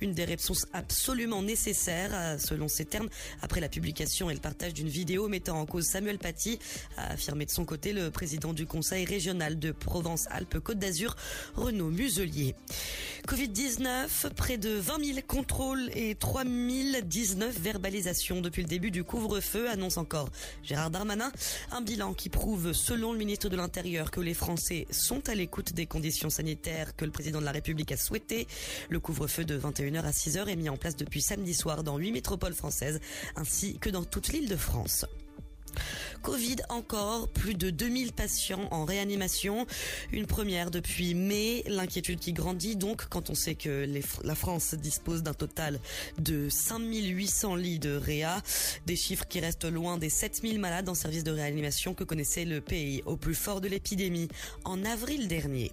Une des réponses absolument nécessaires, euh, selon ses termes, après la publication et le partage d'une vidéo mettant en cause Samuel Paty, a affirmé de son côté le président du conseil régional de Provence-Alpes-Côte d'Azur, Renaud Muselier. Covid-19, près de 20 000 contrôles et 3 019 verbalisations depuis le début du couvre-feu, annonce encore Gérard Darmanin. Un bilan qui prouve, selon le ministre de l'Intérieur, que les Français sont à l'écoute des conditions sanitaires que le président de la République a souhaité. Le couvre-feu de 21h à 6h est mis en place depuis samedi soir dans 8 métropoles françaises ainsi que dans toute l'île de France. Covid encore, plus de 2000 patients en réanimation. Une première depuis mai. L'inquiétude qui grandit donc quand on sait que la France dispose d'un total de 5800 lits de réa. Des chiffres qui restent loin des 7000 malades en service de réanimation que connaissait le pays au plus fort de l'épidémie en avril dernier.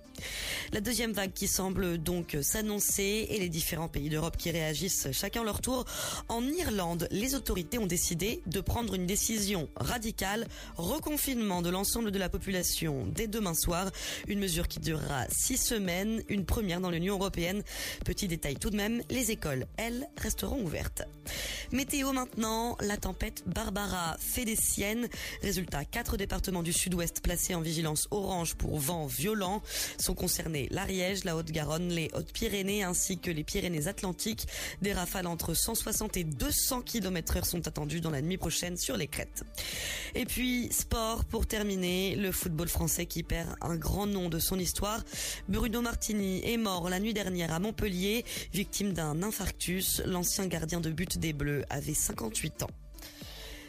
La deuxième vague qui semble donc s'annoncer et les différents pays d'Europe qui réagissent chacun leur tour. En Irlande, les autorités ont décidé de prendre une décision radicale, reconfinement de l'ensemble de la population dès demain soir, une mesure qui durera six semaines, une première dans l'Union européenne. Petit détail tout de même, les écoles, elles, resteront ouvertes. Météo maintenant, la tempête Barbara fait des siennes. Résultat, quatre départements du sud-ouest placés en vigilance orange pour vent violent sont concernés l'Ariège, la Haute-Garonne, les Hautes-Pyrénées ainsi que les Pyrénées-Atlantiques. Des rafales entre 160 et 200 km heure sont attendues dans la nuit prochaine sur les crêtes. Et puis, sport pour terminer, le football français qui perd un grand nom de son histoire. Bruno Martini est mort la nuit dernière à Montpellier, victime d'un infarctus. L'ancien gardien de but des Bleus avait 58 ans.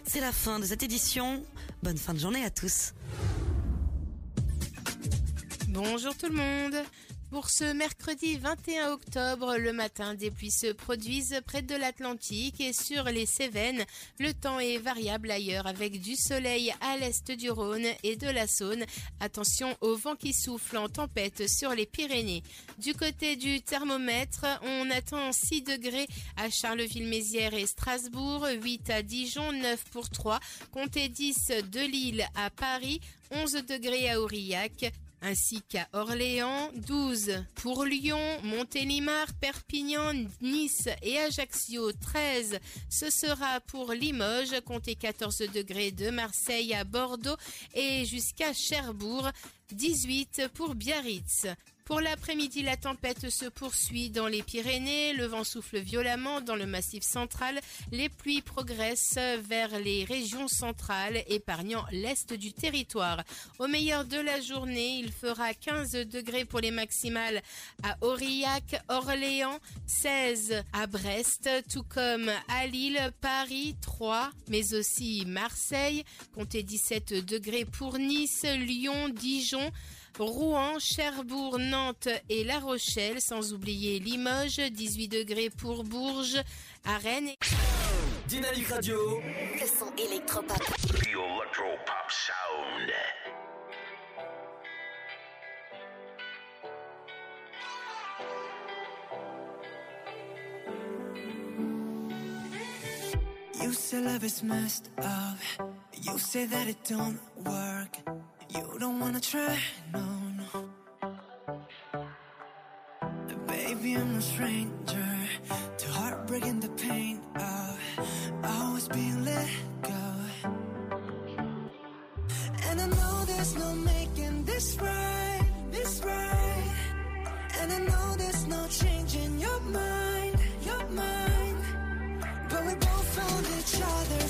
C'est la fin de cette édition. Bonne fin de journée à tous. Bonjour tout le monde. Pour ce mercredi 21 octobre, le matin, des pluies se produisent près de l'Atlantique et sur les Cévennes. Le temps est variable ailleurs avec du soleil à l'est du Rhône et de la Saône. Attention au vent qui souffle en tempête sur les Pyrénées. Du côté du thermomètre, on attend 6 degrés à Charleville-Mézières et Strasbourg, 8 à Dijon, 9 pour 3, comptez 10 de Lille à Paris, 11 degrés à Aurillac, ainsi qu'à Orléans, 12 pour Lyon, Montélimar, Perpignan, Nice et Ajaccio, 13. Ce sera pour Limoges, comptez 14 degrés de Marseille à Bordeaux et jusqu'à Cherbourg, 18 pour Biarritz. Pour l'après-midi, la tempête se poursuit dans les Pyrénées, le vent souffle violemment dans le massif central, les pluies progressent vers les régions centrales, épargnant l'est du territoire. Au meilleur de la journée, il fera 15 degrés pour les maximales à Aurillac, Orléans, 16 à Brest, tout comme à Lille, Paris, 3, mais aussi Marseille, comptez 17 degrés pour Nice, Lyon, Dijon, Rouen, Cherbourg, Nantes et La Rochelle, sans oublier Limoges, 18 degrés pour Bourges, à Rennes. Dynamique Radio. Le son électropop. The electropop sound. You say love is messed up. You say that it don't work. You don't wanna try, no, no. Baby, I'm no stranger to heartbreaking the pain of always being let go. And I know there's no making this right, this right. And I know there's no changing your mind, your mind. But we both found each other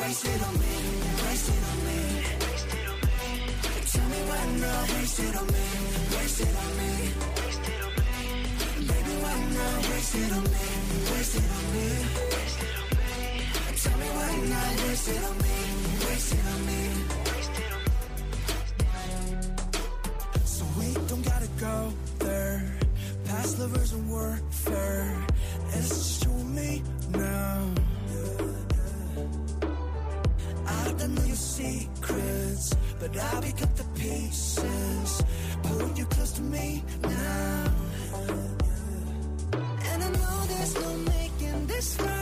waste it on me, waste it on me. Tell me why not, waste it on me, waste it on me. Baby, why not, waste it on me, waste it on me. Tell me why not, waste it on me, waste it on me. So we don't gotta go there. Past lovers and warfare. It's just you and me now. Secrets, but I'll pick up the pieces. Pull you close to me now. And I know there's no making this right,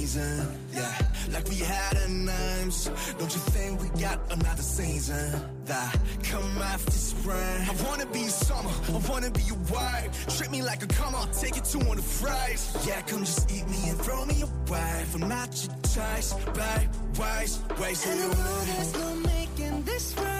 Season, Yeah, like we had a names. Don't you think we got another season? That come after spring. I wanna be summer, I wanna be your wife. Treat me like a come on, take it to one of the fries. Yeah, come just eat me and throw me away. If I'm not your choice, bye, wise, waste. And the world has no making this right.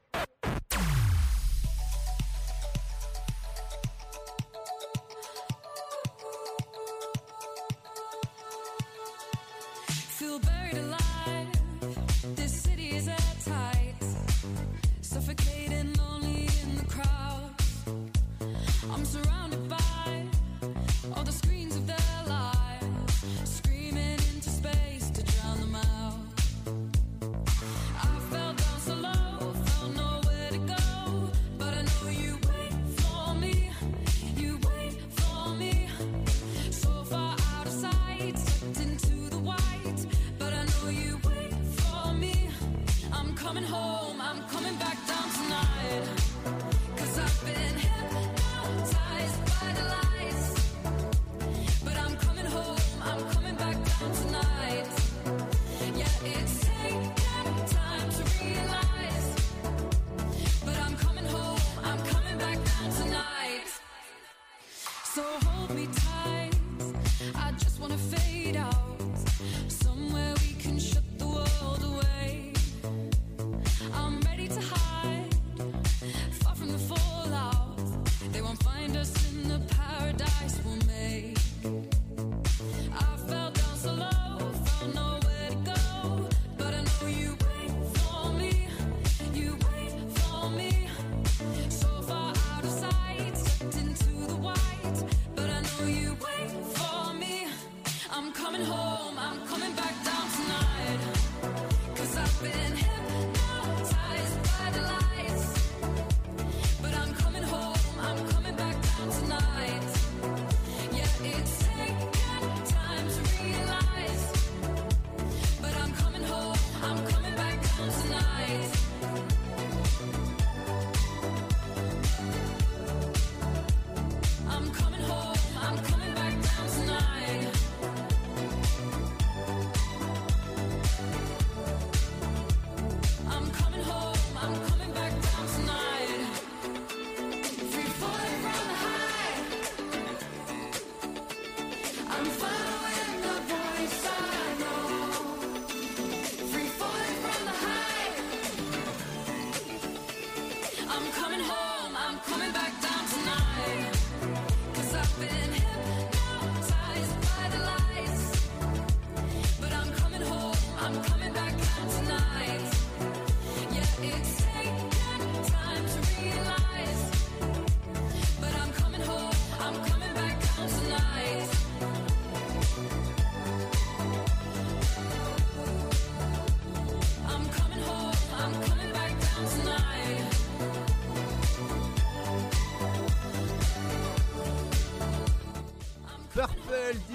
surrounded by all the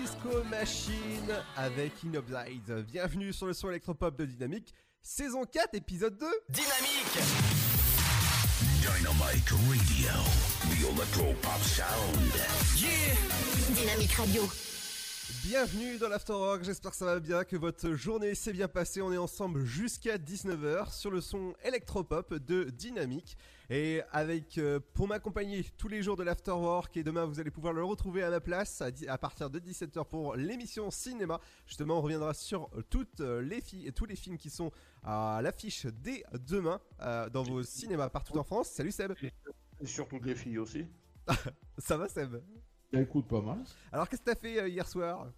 Disco Machine avec Inoblight. Bienvenue sur le son électropop de Dynamique, saison 4, épisode 2. Dynamique Dynamique Radio, the electropop sound. Yeah Dynamique Radio. Bienvenue dans l'Afterwork, j'espère que ça va bien, que votre journée s'est bien passée. On est ensemble jusqu'à 19h sur le son électropop de Dynamique. Et avec, euh, pour m'accompagner tous les jours de l'Afterwork, et demain vous allez pouvoir le retrouver à ma place à, partir de 17h pour l'émission cinéma. Justement, on reviendra sur euh, toutes euh, les fi- tous les films qui sont à l'affiche dès demain euh, dans vos cinémas partout en France. Salut Seb, Et surtout les filles aussi. ça va Seb? Ça écoute pas mal. Alors qu'est-ce que t'as fait euh, hier soir?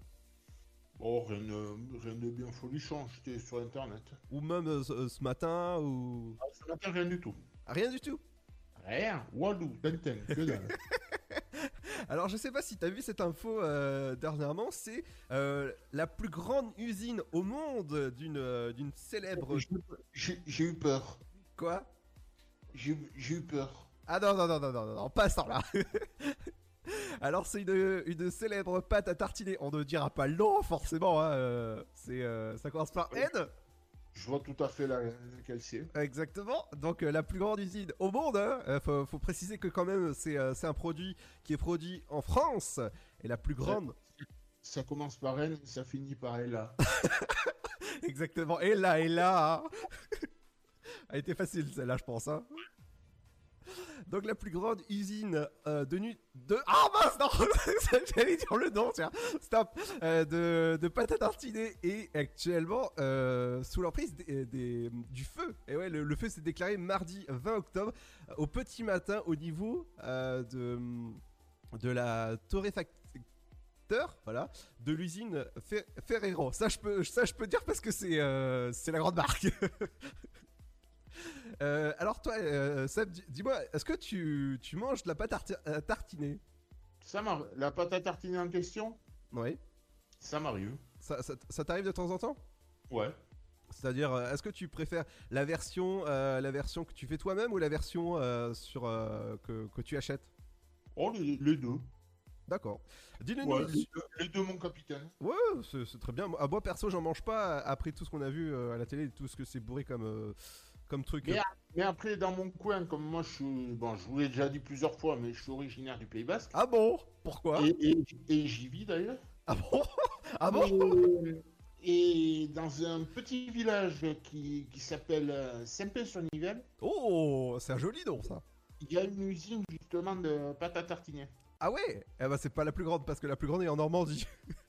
Oh, rien de, rien de bien folichon, j'étais sur internet. Ou même euh, ce, ce matin ou... Ah, ce matin, rien du tout. Rien du tout Rien Walou, Tintin, que dalle. Alors je sais pas si t'as vu cette info euh, dernièrement, c'est euh, la plus grande usine au monde d'une euh, d'une célèbre... J'ai- eu peur. Quoi? J'ai j'ai eu peur. Ah non, non, non, non, non, non, non, pas ça là Alors c'est une, une célèbre pâte à tartiner, on ne dira pas le nom forcément, hein, euh, c'est, euh, ça commence par N Je vois tout à fait la- laquelle c'est. Exactement. Donc euh, la plus grande usine au monde. Hein. Euh, faut, faut préciser que quand même c'est euh, c'est un produit qui est produit en France et la plus grande. Ça commence par N, ça finit par Ella. Exactement. Là. hein. A été facile celle-là je pense. Hein. Donc la plus grande usine euh, de nu de ah mince non j'allais dire le nom tiens stop Euh, de de pâte et actuellement euh, sous l'emprise du feu. Et ouais le, feu s'est déclaré mardi 20 octobre au petit matin au niveau de la torréfacteur voilà de l'usine Fer- Ferrero. Ça je peux ça je peux dire parce que c'est c'est la grande marque Euh, alors toi, euh, Seb, dis- dis-moi, est-ce que tu, tu manges de la pâte à tartiner Ça m'arrive. La pâte à tartiner en question, Oui. ça m'arrive. Ça, ça- ça t'arrive de temps en temps? Ouais. C'est-à-dire, euh, est-ce que tu préfères la version, euh, la version que tu fais toi-même ou la version euh, sur euh, que, que tu achètes? Oh, les, les deux. D'accord. Dis-nous. Ouais, les, deux les deux, mon capitaine. Ouais, c'est très bien. Moi, moi, perso, j'en mange pas après tout ce qu'on a vu euh, à la télé, tout ce que c'est bourré comme, euh, comme truc. Mais, mais après, dans mon coin, comme moi, je suis. Bon, je vous l'ai déjà dit plusieurs fois, mais je suis originaire du Pays Basque. Ah bon? Pourquoi? Et, et- et j'y vis d'ailleurs. Ah bon? Ah bon? Et, et dans un petit village qui, qui s'appelle euh, Saint-Pé-sur-Nivelle, Oh, c'est un joli nom ça. il y a une usine justement de pâte à tartiner. Ah ouais? Eh ben, c'est pas la plus grande parce que la plus grande est en Normandie.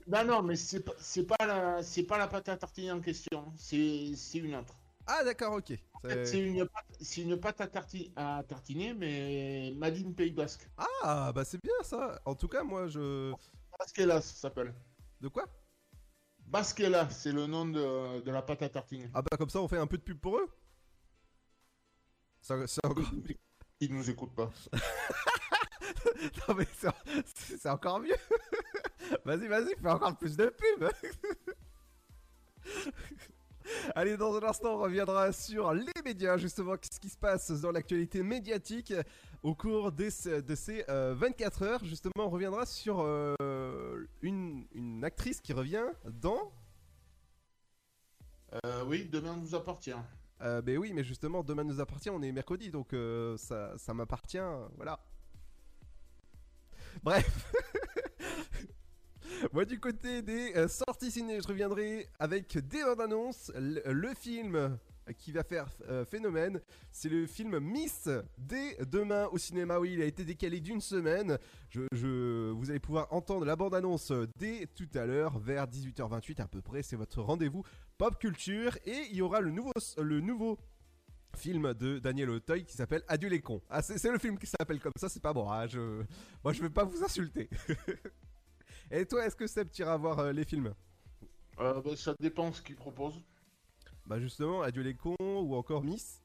Non, non, mais c'est pas, c'est pas, la, c'est pas la pâte à tartiner en question, c'est c'est une autre. Ah d'accord, ok. C'est une, pâte- c'est une pâte à, tarti- à tartiner, mais Madine Pays Basque. Ah bah c'est bien ça. En tout cas, moi je. Basquela, ça s'appelle. De quoi? Basquela, c'est le nom de, de la pâte à tartiner. Ah bah comme ça, on fait un peu de pub pour eux? Ça- C'est encore. Ils nous écoutent pas. non mais c'est encore mieux. vas-y, vas-y, fais encore plus de pub. Allez, dans un instant, on reviendra sur les médias, justement, qu'est-ce qui se passe dans l'actualité médiatique au cours des- de ces euh, 24 heures. Justement, on reviendra sur euh, une, une actrice qui revient dans... Euh, oui, demain nous appartient. Euh, ben oui, mais justement, demain nous appartient, on est mercredi, donc euh, ça, ça m'appartient, voilà. Bref. Moi, du côté des euh, sorties ciné, je reviendrai avec des bandes annonces. Le, film qui va faire euh, phénomène, c'est le film Miss dès demain au cinéma. Oui, il a été décalé d'une semaine. Je, vous allez pouvoir entendre la bande annonce dès tout à l'heure, vers 18h28 à peu près. C'est votre rendez-vous pop culture et il y aura le nouveau, le nouveau film de Daniel Auteuil qui s'appelle Adieu les cons. Ah, c'est c'est le film qui s'appelle comme ça, c'est pas bon. hein, je... Moi, je vais pas vous insulter. et toi, est-ce que Seb t'iras voir euh, les films? Euh, bah, ça dépend ce qu'ils proposent. Bah, justement, Adieu les cons ou encore Miss?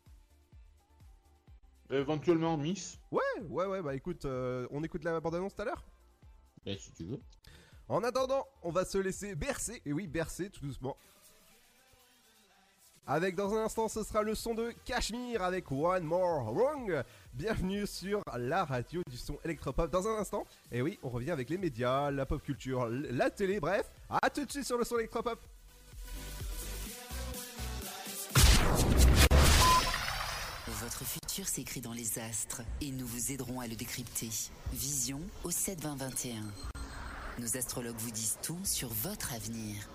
Éventuellement Miss. Ouais, ouais, ouais, bah écoute, euh, on écoute la bande-annonce tout à l'heure? Ben, si tu veux. En attendant, on va se laisser bercer, et oui, bercer tout doucement. Avec dans un instant, ce sera le son de Cashmere avec One More Wrong. Bienvenue sur la radio du son électropop. Dans un instant, et oui, on revient avec les médias, la pop culture, la télé, bref. À tout de suite sur le son électropop. Votre futur s'écrit dans les astres et nous vous aiderons à le décrypter. Vision au 72021. Nos astrologues vous disent tout sur votre avenir.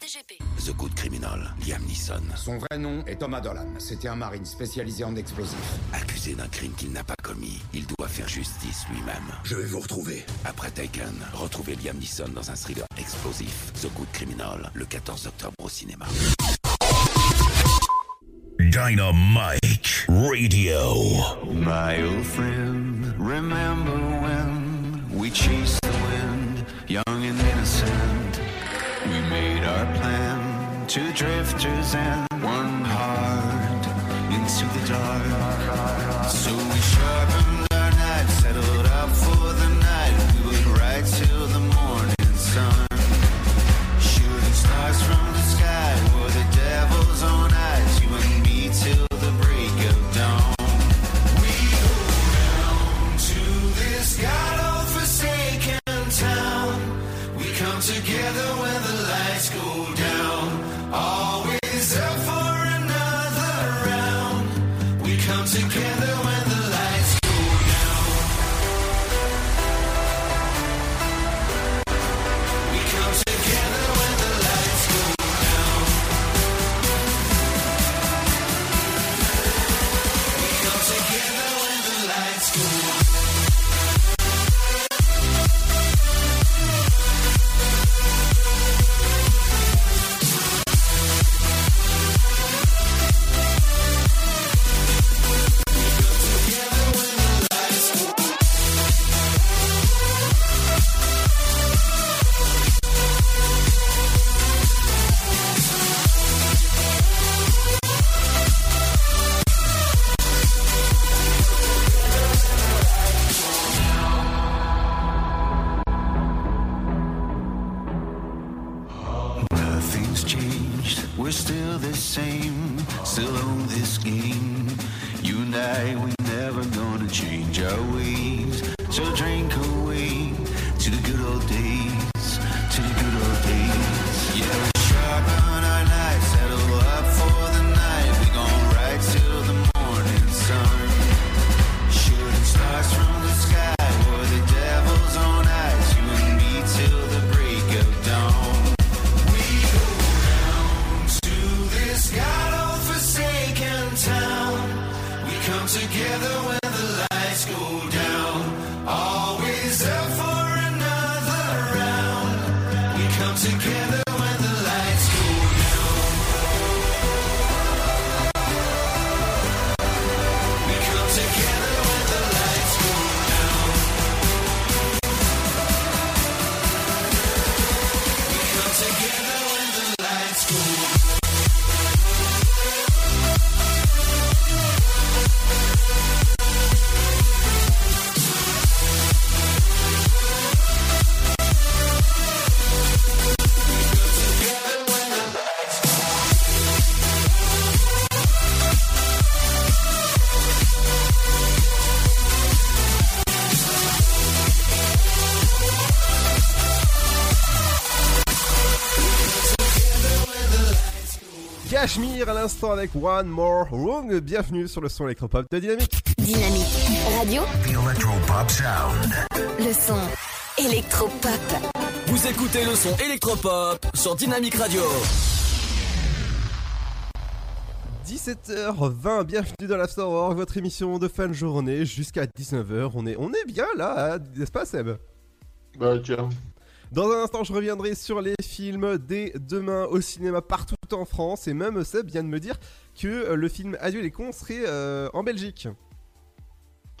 DGP. The Good Criminal, Liam Neeson, Son vrai nom est Thomas Dolan. C'était un marine spécialisé en explosifs. accusé d'un crime qu'il n'a pas commis, il doit faire justice lui-même. Je vais vous retrouver. Après Taken, retrouvez Liam Neeson dans un thriller explosif, The Good Criminal, le 14 octobre au cinéma. Dynamite Radio. My old friend, remember when we chased the wind, young and innocent. Made our plan, two drifters and one heart into the dark. So we sharpened our knives, settled up for the night. We would ride till the morning sun. L'instant avec One More Wrong. Bienvenue sur le son électropop de Dynamique. Dynamique Radio. The Electropop Sound. Le son électropop. Vous écoutez le son électropop sur Dynamique Radio. 17h20, bienvenue dans l'Afterwork, votre émission de fin de journée jusqu'à 19h. On est, on est bien là, hein, n'est-ce pas Seb? Bah tiens. Dans un instant, je reviendrai sur les films dès demain au cinéma partout en France. Et même Seb vient de me dire que euh, le film Adieu les cons serait euh, en Belgique.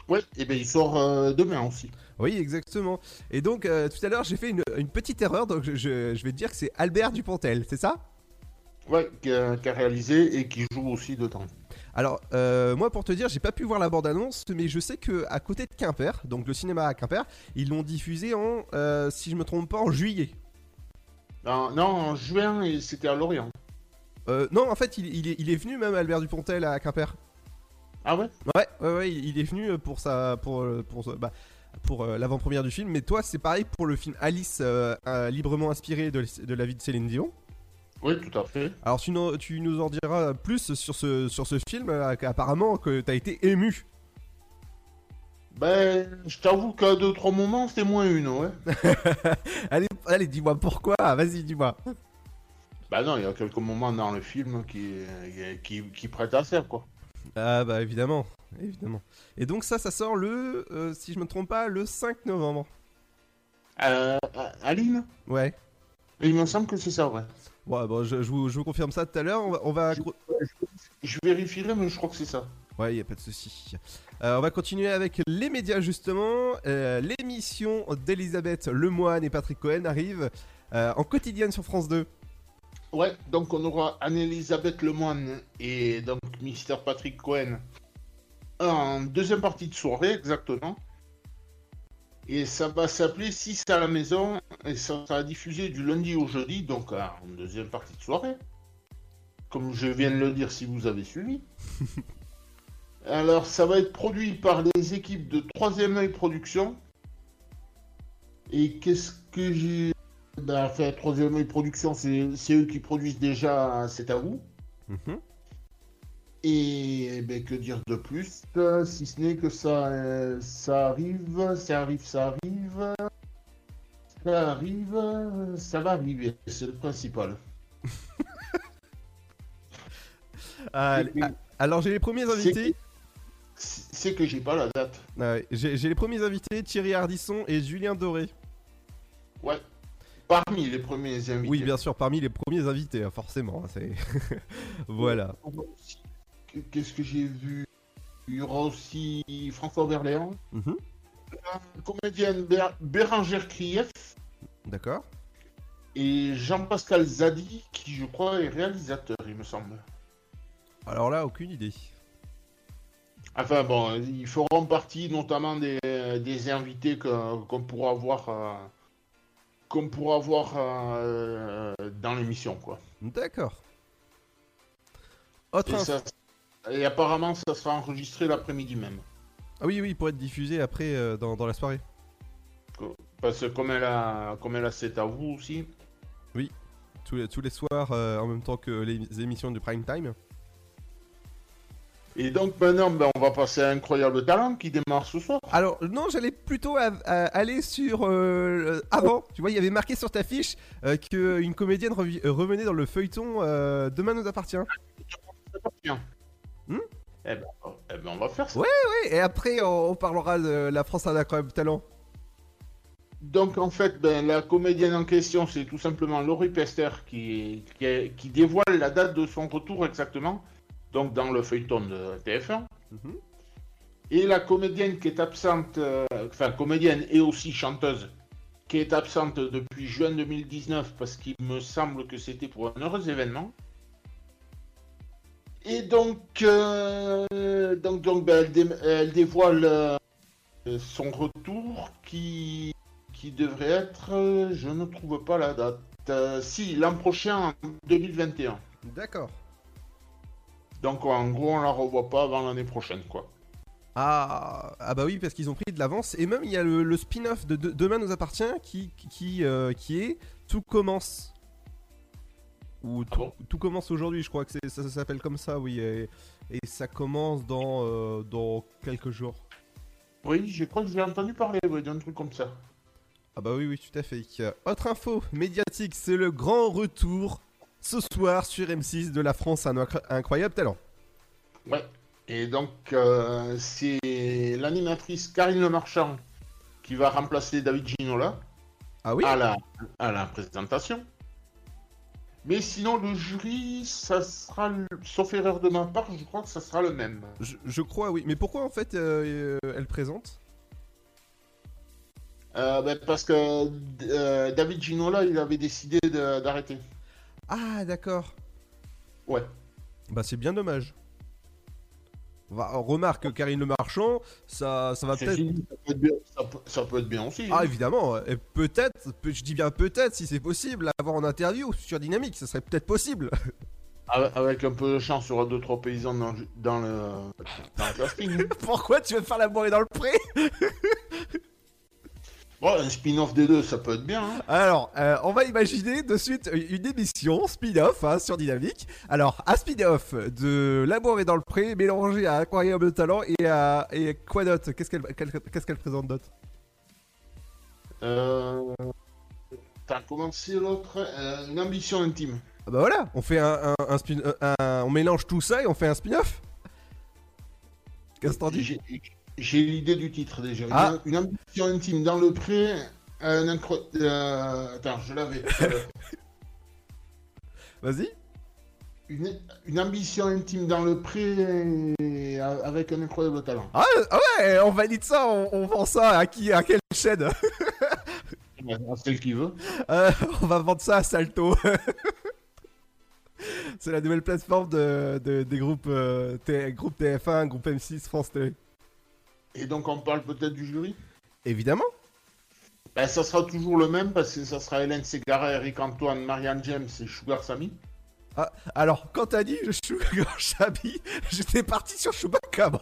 Ouais, et ben il sort euh, demain aussi. Oui, exactement. Et donc, euh, tout à l'heure, j'ai fait une, une petite erreur. Donc, je vais te dire que c'est Albert Dupontel, c'est ça? Ouais, qui a, qui a réalisé et qui joue aussi dedans. Alors, euh, moi, pour te dire, j'ai pas pu voir la bande-annonce, mais je sais que à côté de Quimper, donc le cinéma à Quimper, ils l'ont diffusé en, euh, si je me trompe pas, en juillet. Non, non, en juin, et c'était à Lorient. Euh, non, en fait, il, il est, il est venu même Albert Dupontel à Quimper. Ah ouais? Ouais, ouais, ouais, il est venu pour sa, pour, pour, bah, pour l'avant-première du film. Mais toi, c'est pareil pour le film Alice, librement inspiré de, de la vie de Céline Dion. Oui, tout à fait. Alors, tu, nous- tu nous en diras plus sur ce, sur ce film, euh, apparemment que t'as été ému. Ben, je t'avoue qu'à deux, trois moments, c'était moins une, ouais. allez, allez dis-moi pourquoi, vas-y, dis-moi. Bah non, il y a quelques moments dans le film qui, qui, qui prêtent à ça, quoi. Ah bah évidemment, évidemment. Et donc ça, ça sort le, euh, si je me trompe pas, le 5 novembre. Euh, Aline? Ouais. Il me semble que c'est ça, ouais. Ouais, bon, je, je vous, je vous confirme ça tout à l'heure. On va, on va- Je vérifierai, mais je crois que c'est ça. Ouais, y a pas de souci. Euh, on va continuer avec les médias justement. Euh, L'émission d'Elisabeth Lemoine et Patrick Cohen arrive euh, en quotidienne sur France 2. Ouais, donc on aura Anne-Elisabeth Lemoine et donc Mister Patrick Cohen en deuxième partie de soirée, exactement. Et ça va s'appeler 6 à la maison et ça sera diffusé du lundi au jeudi, donc en deuxième partie de soirée. Comme je viens de le dire si vous avez suivi. Alors ça va être produit par les équipes de Troisième œil Production. Et qu'est-ce que j'ai... Ben, enfin, Troisième œil Production, c'est eux qui produisent déjà C'est à vous. Mhm. Et ben, que dire de plus, euh, si ce n'est que ça, euh, ça arrive, ça arrive, ça arrive, ça arrive, ça va arriver, c'est le principal. Ah, ah, alors j'ai les premiers invités. C'est que j'ai pas la date. Ah j'ai les premiers invités, Thierry Ardisson et Julien Doré. Ouais. Parmi les premiers invités. Oui, bien sûr, parmi les premiers invités, hein, forcément. hein, c'est voilà. Qu'est-ce que j'ai vu? Il y aura aussi François Berléand, Mhm. la comédienne Bé- Bérangère Krief D'accord. et Jean-Pascal Zadi, qui je crois est réalisateur, il me semble. Alors là, aucune idée. Enfin bon, ils feront partie notamment des, des invités qu'on pourra voir, euh, qu'on pourra voir euh, dans l'émission, quoi. D'accord. Autre ça- et apparemment, ça sera enregistré l'après-midi même. Ah oui, oui, pour être diffusé après euh, dans, dans la soirée. Parce que comme elle a, comme elle a c'est à vous aussi. Oui, tous les, tous les soirs euh, en même temps que les émissions du prime time. Et donc maintenant, ben, on va passer à Incroyable Talent qui démarre ce soir. Alors non, j'allais plutôt à- à aller sur euh, avant. Tu vois, il y avait marqué sur ta fiche euh, que une comédienne revenait dans le feuilleton euh, Demain nous appartient. Tiens. Hmm eh, ben, eh ben, on va faire ça. Ouais, ouais. Et après, on, on parlera de la France a d'incroyables talents. Donc en fait, ben, la comédienne en question, c'est tout simplement Laurie Pester qui, qui, qui dévoile la date de son retour exactement, donc dans le feuilleton de TF1. Mhm. Et la comédienne qui est absente, euh, enfin comédienne et aussi chanteuse, qui est absente depuis juin 2019 parce qu'il me semble que c'était pour un heureux événement. Et donc, euh, donc, donc ben, elle, dé- elle dévoile euh, son retour qui, qui devrait être, euh, je ne trouve pas la date, Euh, si, l'an prochain, en 2021. D'accord. Donc en gros, on la revoit pas avant l'année prochaine, quoi. Ah, ah bah oui, parce qu'ils ont pris de l'avance. Et même, il y a le, le spin-off de, De- Demain nous appartient qui, qui, qui est Tout commence. Ou tout, tout commence aujourd'hui, je crois que ça, ça s'appelle comme ça, oui. Et, et ça commence dans, euh, dans quelques jours. Oui, je crois que j'ai entendu parler ouais, d'un truc comme ça. Ah bah oui, oui, tout à fait. Autre info médiatique, c'est le grand retour ce soir sur M6 de la France un incro- incroyable talent. Ouais. Et donc, euh, c'est l'animatrice Karine Le Marchand qui va remplacer David Ginola ah oui? à, la, à la présentation. Mais sinon, le jury, ça sera, sauf erreur de ma part, je crois que ça sera le même. Je, je crois, oui. Mais pourquoi en fait euh, elle présente? Euh, ben, parce que euh, David Ginola, il avait décidé d'arrêter. Ah d'accord. Ouais. Bah c'est bien dommage. Va- remarque Karine Le Marchand, ça, ça va peut-être. ça peut être bien- ça peut- ça peut être bien aussi. Ah hein. évidemment, et peut-être, peut- je dis bien peut-être, si c'est possible, l'avoir en interview sur Dynamique, ça serait peut-être possible. Avec- un peu de chance, il y aura 2-3 paysans dans, le- dans le, dans le casting. Pourquoi tu veux faire la bourrée dans le pré? Bon, un spin-off des deux, ça peut être bien. hein. Alors, euh, on va imaginer de suite une émission spin-off hein, sur Dynamique. Alors, un spin-off de L'amour est dans le pré, mélangé à Aquarium de talent et à et quoi d'autre? Qu'est-ce qu'elle qu'elle- qu'est-ce qu'elle présente d'autre? Euh... T'as commencé l'autre, euh, une ambition intime. Ah Bah voilà, on fait un, un, un spin, un- on mélange tout ça et on fait un spin-off. Qu'est-ce que t'en dis? J'ai l'idée du titre déjà. Une- Ah. Une, ambition intime dans le pré, un incro... euh, Attends, je l'avais. Euh, Vas-y. une, une ambition intime dans le pré et a- avec un incroyable talent. Ah, ah ouais, on valide ça, on, on vend ça à qui À quelle chaîne À celle qui veut. Euh, On va vendre ça à Salto. C'est la nouvelle plateforme de, de- des groupes, euh, T- groupe TF1, groupe M6, France Télé. Et donc on parle peut-être du jury? Évidemment. ben, Ça sera toujours le même parce que ça sera Hélène Ségara, Eric Antoine, Marianne James et Sugar Sammy. Ah, alors, quand t'as dit suis Chabi, j'étais parti sur Chewbacca.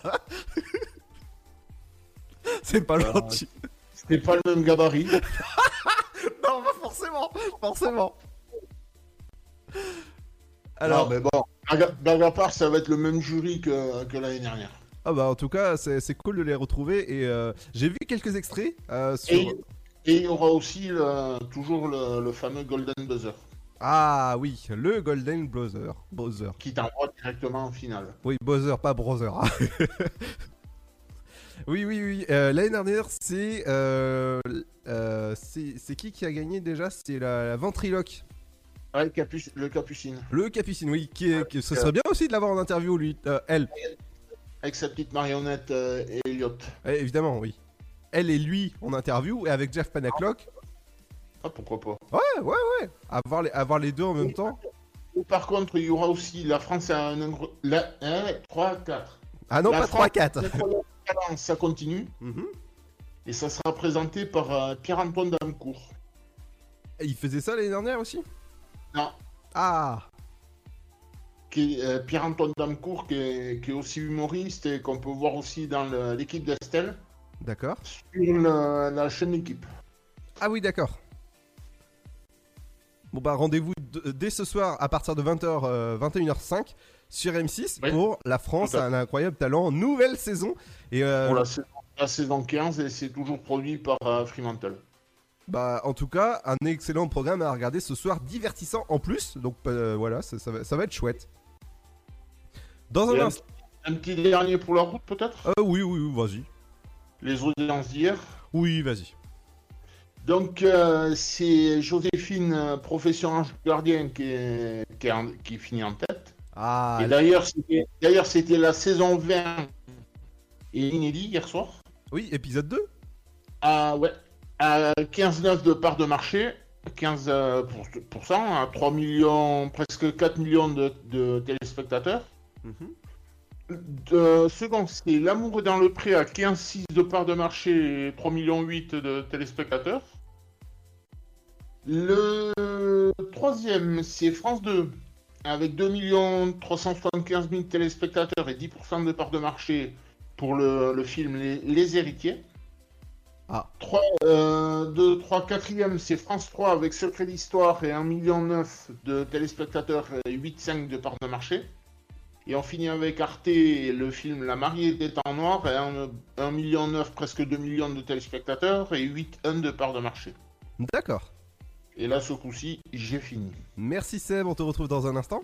C'est pas gentil. C'était pas le même gabarit. non, pas forcément, forcément. Alors, mais bon, blague- blague à part, ça va être le même jury que, que l'année dernière. Ah bah en tout cas, c'est c'est cool de les retrouver et euh, j'ai vu quelques extraits euh, sur... Et et il y aura aussi le- toujours le, le fameux Golden Buzzer Ah oui, le Golden Brother. Brother. qui t'envoie directement en finale. Oui, Bowser, pas Brother. oui, oui, oui. euh, L'année dernière, c'est c'est qui qui a gagné déjà? C'est la, la ventriloque. Ouais, le, capu- le Capucine. Le Capucine, oui. Qui est, qui- ce serait bien aussi de l'avoir en interview, lui. euh, elle. Avec sa petite marionnette euh, Elliot. Eh, évidemment, oui. Elle et lui en interview et avec Jeff Panaclock. Ah, pourquoi pas. Ouais, ouais, ouais. Avoir les, avoir les deux en même temps. Par contre, il y aura aussi la France à un la 1, 3, 4. Ah non, La pas France 3-4. à un incroyable talent, Ça continue. Mhm. Et ça sera présenté par euh, Pierre-Antoine Damcourt. Il faisait ça l'année dernière aussi? Non, Ah qui est, euh, Pierre-Antoine Damcourt, qui est, qui est aussi humoriste et qu'on peut voir aussi dans l'équipe d'Estelle D'accord. sur le- la chaîne Équipe. Ah oui, d'accord. Bon bah rendez-vous dès ce soir à partir de 20h, 21h05 sur M6 Oui. pour La France a un incroyable talent, nouvelle saison. Et euh, Pour la, saison- la saison 15 et c'est toujours produit par euh, Fremantle. bah en tout cas un excellent programme à regarder ce soir, divertissant en plus. Donc euh, voilà, ça, ça va, ça va être chouette. Dans un un, instant. un petit dernier pour la route peut-être? Euh, oui, oui, oui, vas-y. Les audiences d'hier. Oui, vas-y. Donc euh, c'est Joséphine, euh, profession ange gardien, qui, est- qui, est en- qui finit en tête. Ah, Et d'ailleurs, c'était, d'ailleurs, c'était la saison 20 et inédit hier soir. oui, épisode 2 À, ouais, à 15,9 de part de marché, 15%, euh, pour, pour cent, à 3 millions, presque 4 millions de, de téléspectateurs. De, second, c'est L'amour est dans le pré à 15,6 de part de marché et 3 millions 8 de téléspectateurs. Le troisième, c'est France 2 avec 2 375 000 téléspectateurs et 10% de part de marché pour le, le film Les, Les Héritiers. Ah. 3, euh, 2, 3, 4 c'est France 3 avec Secret d'Histoire et 1,9 million de téléspectateurs et 8,5 de part de marché. Et on finit avec Arte et le film La mariée était en noir et 1,9 million, presque 2 millions de téléspectateurs et 8,1 de part de marché. D'accord. Et là, ce coup-ci, j'ai fini. Merci Seb, on te retrouve dans un instant.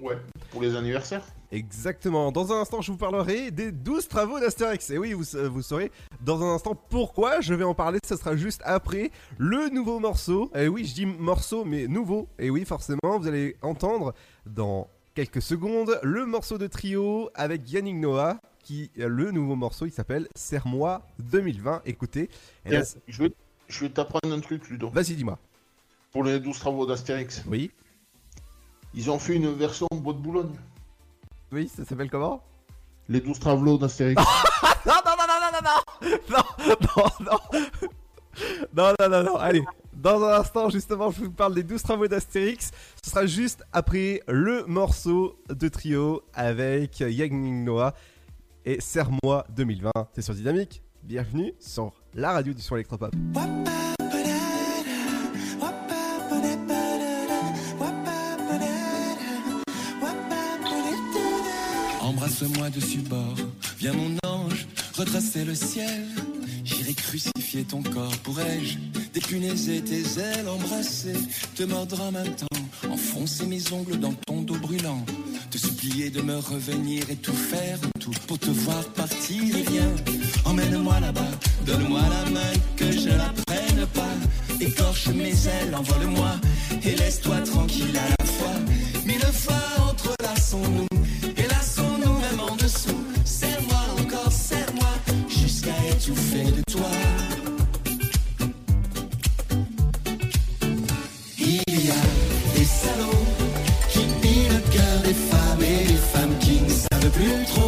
Ouais. Pour les anniversaires Exactement. Dans un instant, je vous parlerai des 12 travaux d'Astérix. Et oui, vous, vous saurez dans un instant pourquoi je vais en parler. Ce sera juste après le nouveau morceau. Et oui, je dis morceau, mais nouveau. Et oui, forcément, vous allez entendre dans quelques secondes le morceau de trio avec Yannick Noah. Qui, le nouveau morceau, il s'appelle Serre-moi 2020. Écoutez. Et là, Tiens, je vais, je vais t'apprendre un truc, Ludo. Vas-y, dis-moi. Pour les 12 travaux d'Astérix. Oui. Ils ont fait une version Bois de Boulogne. Oui, ça s'appelle comment? Les 12 travelots d'Astérix. non, non, non, non, non, non, non, non, non, non, non, non, non, allez. Dans un instant, justement, je vous parle des 12 travaux d'Astérix. Ce sera juste après le morceau de trio avec Yang Noah et Serre-moi 2020. C'est sur Dynamique. Bienvenue sur la radio du son électropop. Embrasse-moi dessus bord, viens mon ange, retracer le ciel. J'irai crucifier ton corps, pourrais-je dépunaiser tes ailes, embrasser, te mordre en même temps, enfoncer mes ongles dans ton dos brûlant, te supplier de me revenir et tout faire, tout pour te voir partir. Et viens, emmène-moi là-bas, donne-moi la main que je la prenne pas, écorche mes ailes, envole-moi et laisse-toi tranquille à la fois. Mille fois entrelaçons-nous et laissons-nous même en dessous. Jusqu'à étouffer de toi. Il y a des salauds qui pillent le cœur des femmes et des femmes qui ne savent plus trop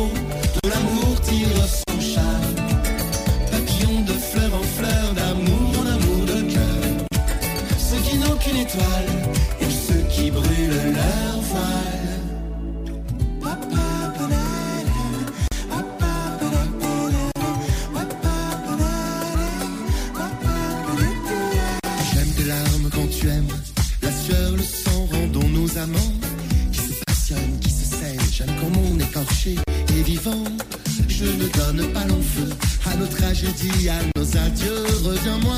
nos tragédies, à nos adieux. Reviens-moi,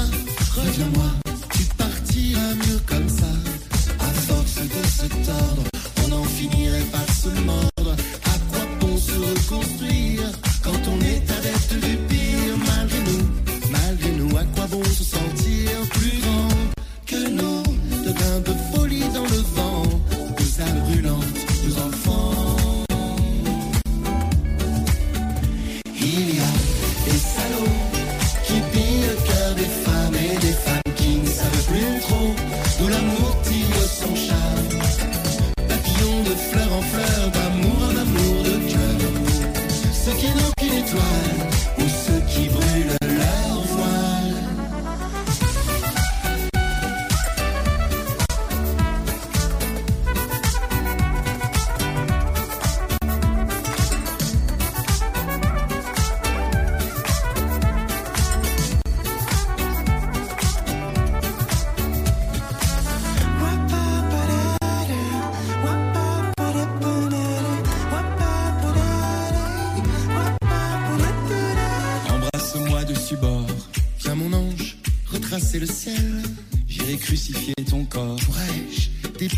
reviens-moi, tu partiras mieux comme ça. À force de se tordre, on en finirait par se mordre.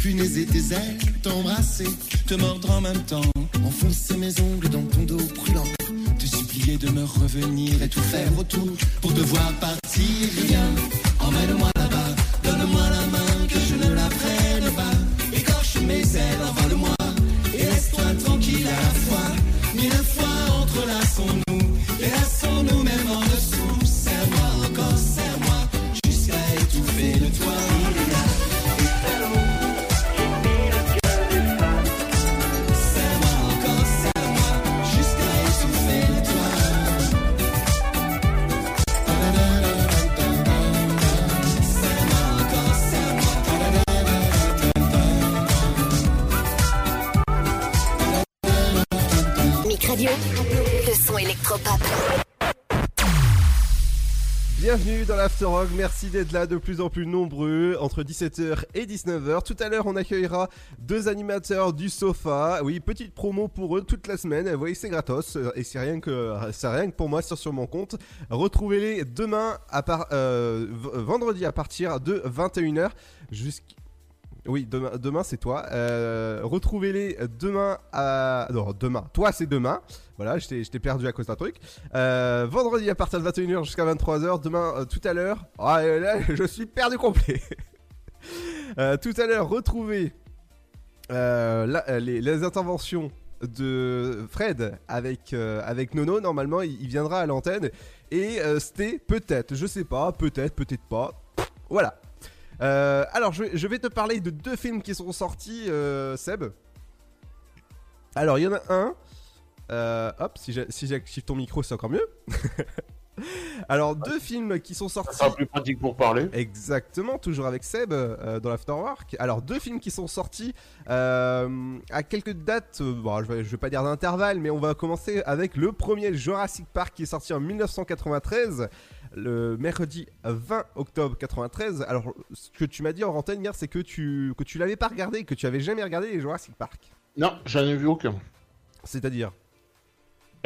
Dépunaiser tes ailes, t'embrasser, te mordre en même temps, enfoncer mes ongles dans ton dos brûlant, te supplier de me revenir et tout faire autour pour te voir partir. Viens, emmène-moi là-bas, donne-moi la main que je ne la prenne pas. Écorche mes ailes, envole-moi et laisse-toi tranquille à la fois. Mille fois merci d'être là de plus en plus nombreux entre 17h et 19h. Tout à l'heure, on accueillera deux animateurs du sofa. Oui, petite promo pour eux toute la semaine. Vous voyez, c'est gratos euh, et c'est rien que c'est rien que pour moi sur mon compte. Retrouvez-les demain à part euh, vendredi à partir de 21h jusqu'à oui, demain, demain c'est toi. Euh, Retrouvez-les demain à. Non, demain. Toi, c'est demain. Voilà, t'ai perdu à cause d'un truc. Euh, vendredi à partir de 21h jusqu'à 23h. Demain, euh, tout à l'heure. Et là, je suis perdu complet. Euh, tout à l'heure, retrouvez les, interventions de Fred avec, avec Nono. Normalement, il, viendra à l'antenne. Et Sté, peut-être, je sais pas, peut-être, peut-être pas. Voilà. Alors, je vais, te parler de deux films qui sont sortis, Seb. Alors, il y en a un. Euh, hop, si j'active ton micro, c'est encore mieux. Alors, deux films qui sont sortis. Ça sera plus pratique pour parler. Exactement, toujours avec Seb euh, dans l'Afterwork. Alors, deux films qui sont sortis euh, à quelques dates, euh, bon, je, vais, je vais pas dire d'intervalle, mais on va commencer avec le premier Jurassic Park qui est sorti en 1993, le mercredi 20 octobre 93. Alors, ce que tu m'as dit en antenne hier, c'est que tu, que tu l'avais pas regardé, que tu avais jamais regardé les Jurassic Park. Non, j'en ai vu aucun. C'est-à-dire?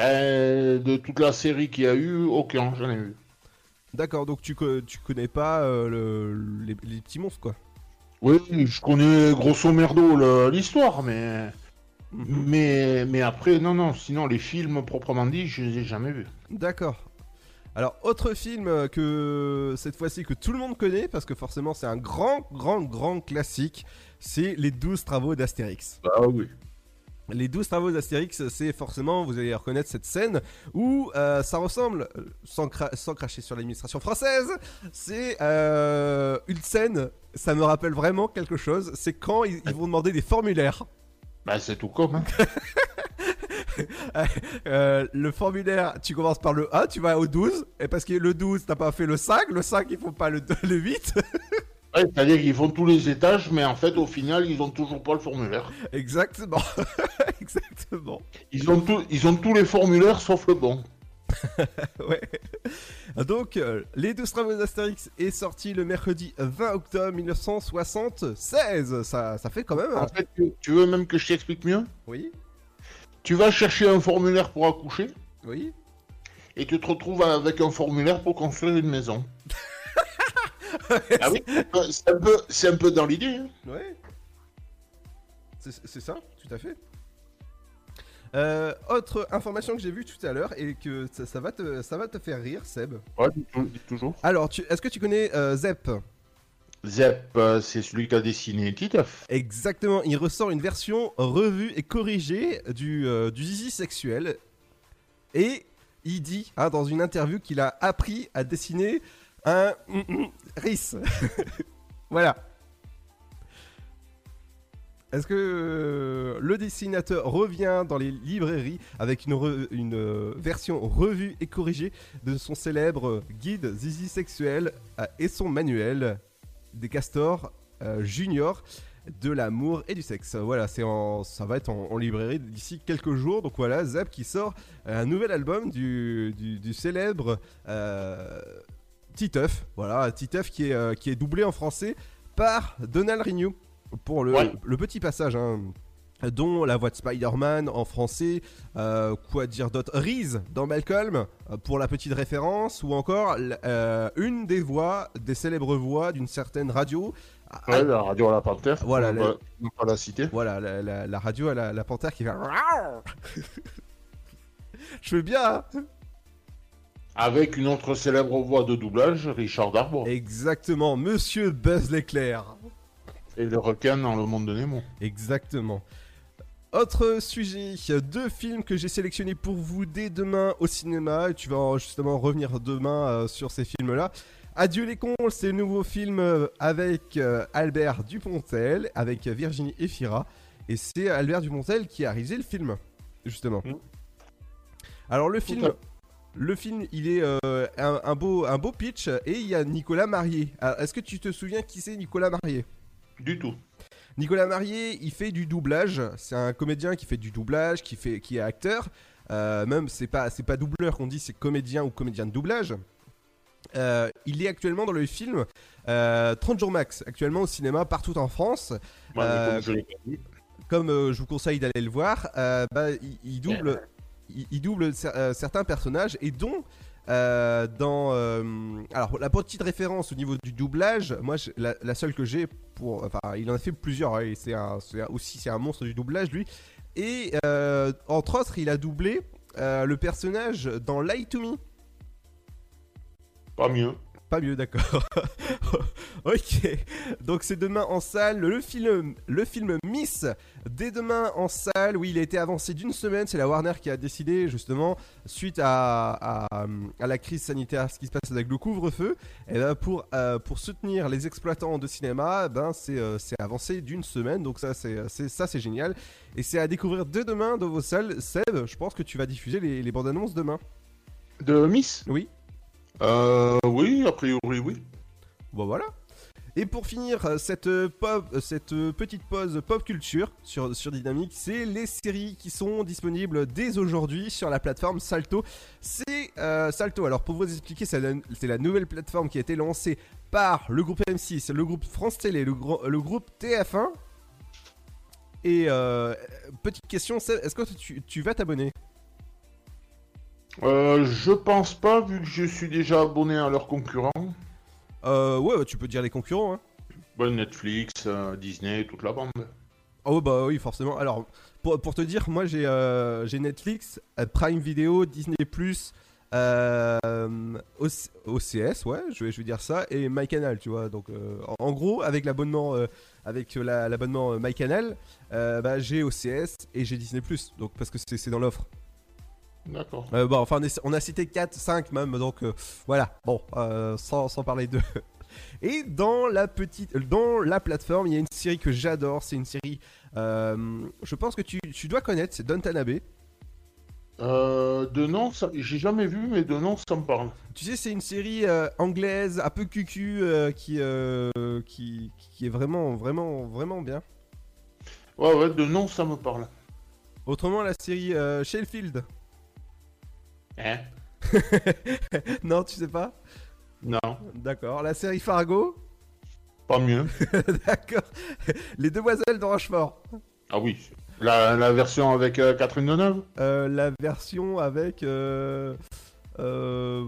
Ben, de toute la série qu'il y a eu, aucun, j'en ai vu. D'accord, donc tu, tu connais pas euh, le- les, les petits monstres, quoi. Oui, je connais grosso merdo l'histoire, mais... Mhm. mais mais après, non, non, sinon les films proprement dit, je les ai jamais vus. D'accord. Alors, autre film que cette fois-ci que tout le monde connaît, parce que forcément c'est un grand, grand, grand classique, c'est les 12 travaux d'Astérix. Ah oui. Les 12 travaux d'Astérix, c'est forcément, vous allez reconnaître cette scène où euh, ça ressemble, sans, cra- sans cracher sur l'administration française, c'est euh, une scène, ça me rappelle vraiment quelque chose, c'est quand ils, ils vont demander des formulaires. Bah c'est tout comme. hein. Euh, le formulaire, tu commences par le A, tu vas au 12, et parce que le 12, t'as pas fait le 5, le 5, il faut pas le, le 8. Ouais, C'est-à-dire qu'ils font tous les étages, mais en fait, au final, ils ont toujours pas le formulaire. Exactement. Exactement. Ils ont, tout- ils ont tous les formulaires sauf le bon. ouais. Donc, euh, Les 12 travaux d'Astérix est sorti le mercredi 20 octobre 1976. Ça, ça fait quand même. un- En fait, tu veux même que je t'explique mieux? Oui. Tu vas chercher un formulaire pour accoucher Oui. et tu te retrouves avec un formulaire pour construire une maison. Ah oui, c'est un peu, c'est un peu dans l'idée. hein. Ouais. C'est ça, tout à fait. Euh, autre information que j'ai vue tout à l'heure et que ça, ça va te, ça va te faire rire, Seb. Ouais, dis- dis toujours. Alors, est-ce que tu connais euh, Zep? Zep, euh, c'est celui qui a dessiné Titeuf. Exactement, il ressort une version revue et corrigée du, euh, du zizi sexuel. Et il dit hein, dans une interview qu'il a appris à dessiner un ris. voilà. Est-ce que euh, le dessinateur revient dans les librairies avec une, euh, version revue et corrigée de son célèbre guide zizi sexuel euh, et son manuel des castors euh, junior de l'amour et du sexe. Voilà, c'est en, ça va être en, librairie d'ici quelques jours. Donc voilà, Zap qui sort un nouvel album du, célèbre euh, Titeuf. Voilà, Titeuf qui est, euh, qui est doublé en français par Donald Rignou pour le, Ouais. le petit passage. hein, dont la voix de Spider-Man en français, euh, quoi dire d'autre, Reese dans Malcolm, euh, pour la petite référence, ou encore euh, une des voix, des célèbres voix d'une certaine radio. Ouais, la radio à la panthère. Voilà, la- pas. Voilà, la, la- la radio à la, la panthère qui fait. Je fais bien, hein Avec une autre célèbre voix de doublage, Richard Darbois. Exactement, Monsieur Buzz l'éclair. Et le requin dans le monde de Nemo. Exactement. Autre sujet, deux films que j'ai sélectionnés pour vous dès demain au cinéma, et tu vas justement revenir demain euh, sur ces films-là. Adieu les cons, c'est le nouveau film euh, avec euh, Albert Dupontel, avec Virginie Efira, et c'est Albert Dupontel qui a réalisé le film, justement. Alors le film, le film, il est euh, un, un beau, un beau pitch, et il y a Nicolas Marié. Alors, Est-ce que tu te souviens qui c'est Nicolas Marié Du tout. Nicolas Marié, il fait du doublage. C'est un comédien qui fait du doublage, qui fait, qui est acteur. Euh, même c'est pas, c'est pas doubleur qu'on dit, c'est comédien ou comédien de doublage. Euh, il est actuellement dans le film euh, 30 jours max, actuellement au cinéma partout en France. Ouais, comme je comme vous conseille d'aller le voir, bah, il, il double, il, double euh, certains personnages et dont euh, dans euh, alors la petite référence au niveau du doublage, moi la, seule que j'ai pour, enfin il en a fait plusieurs, hein, c'est aussi c'est un monstre du doublage lui et entre autres il a doublé le personnage dans Lie to Me. Pas mieux. Pas mieux, d'accord. ok. Donc c'est demain en salle. Le film, le film Miss, dès demain en salle. Oui, il a été avancé d'une semaine. C'est la Warner qui a décidé, justement, suite à, à, à la crise sanitaire, ce qui se passe avec le couvre-feu, et ben pour, euh, pour soutenir les exploitants de cinéma, ben c'est euh, avancé d'une semaine. Donc ça, c'est c'est- ça c'est génial. Et c'est à découvrir dès demain dans vos salles. Seb, je pense que tu vas diffuser les, les bandes annonces demain. De Miss? Oui. Euh, oui, a priori, oui. Bon voilà. Et pour finir euh, cette, euh, euh, petite pause pop culture sur, sur Dynamique, c'est les séries qui sont disponibles dès aujourd'hui sur la plateforme Salto. C'est Salto, alors pour vous expliquer, c'est la, nouvelle plateforme qui a été lancée par le groupe M6, le groupe France Télé, le, gro- le groupe TF1. Et petite question, est-ce que tu vas t'abonner? Euh, je pense pas, vu que je suis déjà abonné à leurs concurrents. euh, Ouais, bah, tu peux dire les concurrents. Hein. Bon, Netflix, euh, Disney, toute la bande. Oh bah oui forcément. Alors pour, pour te dire, moi j'ai euh, j'ai Netflix, euh, Prime Video, Disney+, OC- OCS, ouais, je vais, je vais dire ça, et MyCanal, tu vois. Donc en, en gros avec l'abonnement avec la- l'abonnement MyCanal, bah, j'ai OCS et j'ai Disney+. Donc parce que c'est dans l'offre. D'accord. Euh, bon, enfin, on, est- on a cité 4, 5 même, donc euh, voilà. Bon, euh, sans, sans parler de. Et dans la petite, dans la plateforme, il y a une série que j'adore. C'est une série, je pense que tu, tu dois connaître. C'est Dontanabe. Euh, de nom, j'ai jamais vu, mais de nom, ça me parle. Tu sais, c'est une série euh, anglaise, un peu cucu, euh, qui, qui, qui est vraiment, vraiment, vraiment bien. Ouais, ouais, de nom, ça me parle. Autrement, la série Sheffield. Hein non, tu sais pas Non. D'accord. La série Fargo. Pas mieux. D'accord. Les Demoiselles de Rochefort. Ah oui. La, la version avec euh, Catherine Deneuve Euh, la version avec. euh, euh,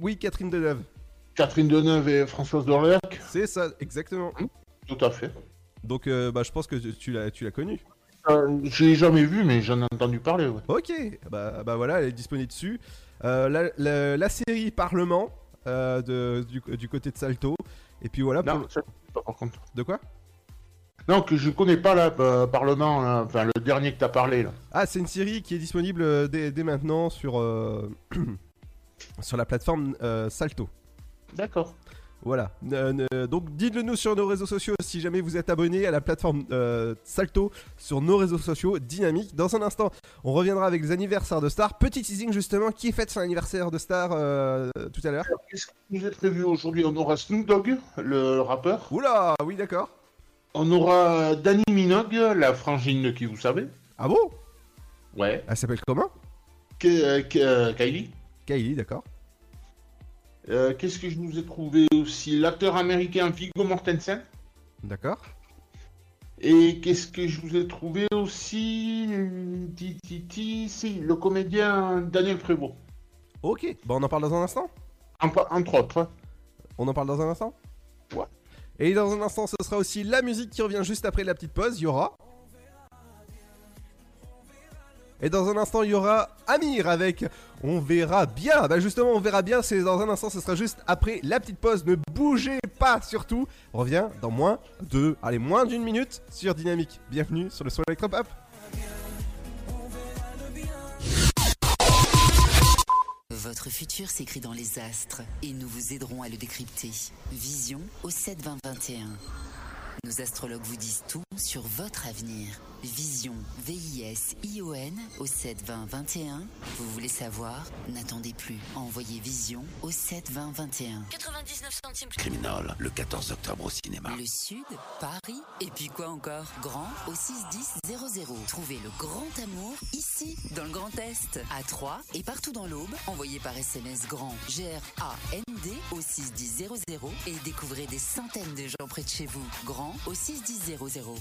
oui, Catherine Deneuve. Catherine Deneuve et Françoise Dorléac C'est ça, exactement. Tout à fait. Donc, euh, bah, je pense que tu l'as, tu l'as connue. Euh, j'ai jamais vu, mais j'en ai entendu parler, ouais. Ok, bah, bah voilà, elle est disponible dessus. Euh, la, la- la série Parlement euh, de, du, du côté de Salto. Et puis voilà. Non, pour- ça, pas, par contre. De quoi? Non, que je connais pas, là, euh, Parlement, là, enfin, le dernier que t'as parlé, là. Ah, c'est une série qui est disponible dès, dès maintenant sur, sur la plateforme Salto. D'accord. Voilà. Euh, euh, donc dites-le nous sur nos réseaux sociaux si jamais vous êtes abonné à la plateforme euh, Salto sur nos réseaux sociaux dynamiques. Dans un instant, on reviendra avec les anniversaires de stars. Petit teasing justement, qui fête son anniversaire de star euh, tout à l'heure? Qu'est-ce qui nous est prévu aujourd'hui? On aura Snoop Dogg, le rappeur. Oula, oui d'accord. On aura Danny Minogue, la frangine de qui vous savez. Ah bon? Ouais. Elle s'appelle comment? Kylie. Kylie, d'accord. Euh, Qu'est-ce que je nous ai trouvé aussi? L'acteur américain Viggo Mortensen. D'accord. Et qu'est-ce que je vous ai trouvé aussi? Si, le comédien Daniel Prévost. Ok, bah on en parle dans un instant Entre, entre autres. On en parle dans un instant? Ouais. Et dans un instant, ce sera aussi la musique qui revient juste après la petite pause. Il y aura. Et dans un instant, il y aura Amir avec On verra bien. Bah justement, on verra bien. C'est dans un instant, ce sera juste après la petite pause. Ne bougez pas surtout. On revient dans moins de. Allez, moins d'une minute sur Dynamique. Bienvenue sur le son Electropop. Votre futur s'écrit dans les astres et nous vous aiderons à le décrypter. Vision au 7 20 21. Nos astrologues vous disent tout sur votre avenir. Vision, V-I-S-I-O-N au 7 20 21. Vous voulez savoir? N'attendez plus. Envoyez Vision au 7 20 21. 99 centimes. Criminal, le 14 octobre au cinéma. Le Sud, Paris, et puis quoi encore? Grand au 61000. Trouvez le grand amour ici, dans le Grand Est, à Troyes et partout dans l'Aube. Envoyez par SMS grand G-R-A-N-D au 61000 et découvrez des centaines de gens près de chez vous. Grand au 61000.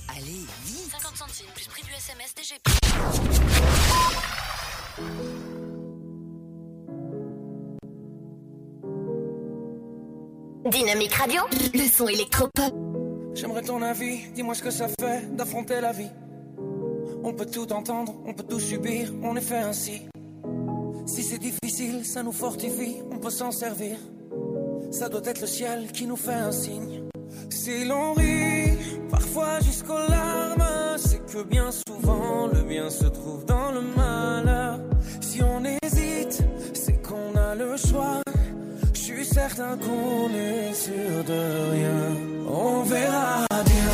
Allez, vite 50 centimes plus prix du SMS DGP. Dynamique Radio, le son électropop. J'aimerais ton avis, dis-moi ce que ça fait d'affronter la vie. On peut tout entendre, on peut tout subir, on est fait ainsi. Si c'est difficile, ça nous fortifie, on peut s'en servir. ça doit être le ciel qui nous fait un signe. Si l'on rit, parfois jusqu'aux larmes, c'est que bien souvent le bien se trouve dans le malheur. Si on hésite, c'est qu'on a le choix. Je suis certain qu'on est sûr de rien. On verra bien,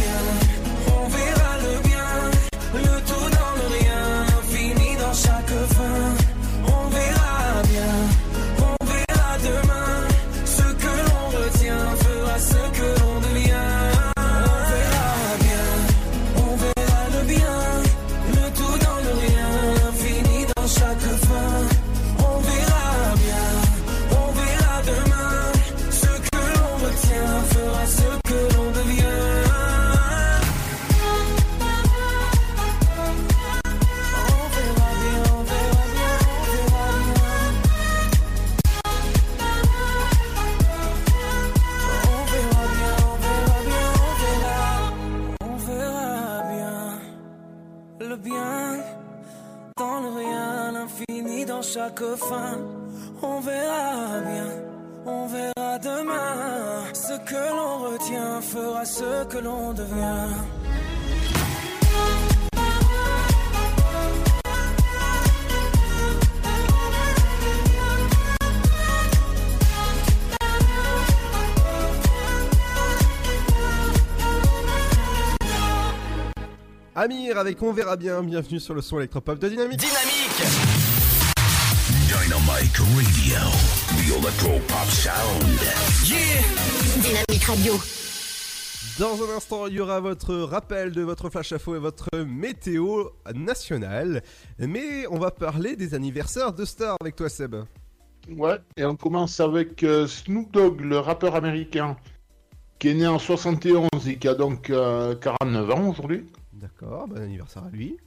chaque fin. On verra bien, on verra demain. Ce que l'on retient fera ce que l'on devient. Amir avec On verra bien, bienvenue sur le son électropop de Dynamique. Dynamique Dynamic Radio. The Electro Pop Sound. Dynamique Radio. Dans un instant, il y aura votre rappel de votre flash info et votre météo nationale. Mais on va parler des anniversaires de stars avec toi, Seb. Ouais, et on commence avec euh, Snoop Dogg, le rappeur américain, qui est né en 71 et qui a donc euh, 49 ans aujourd'hui. D'accord, bon anniversaire à lui.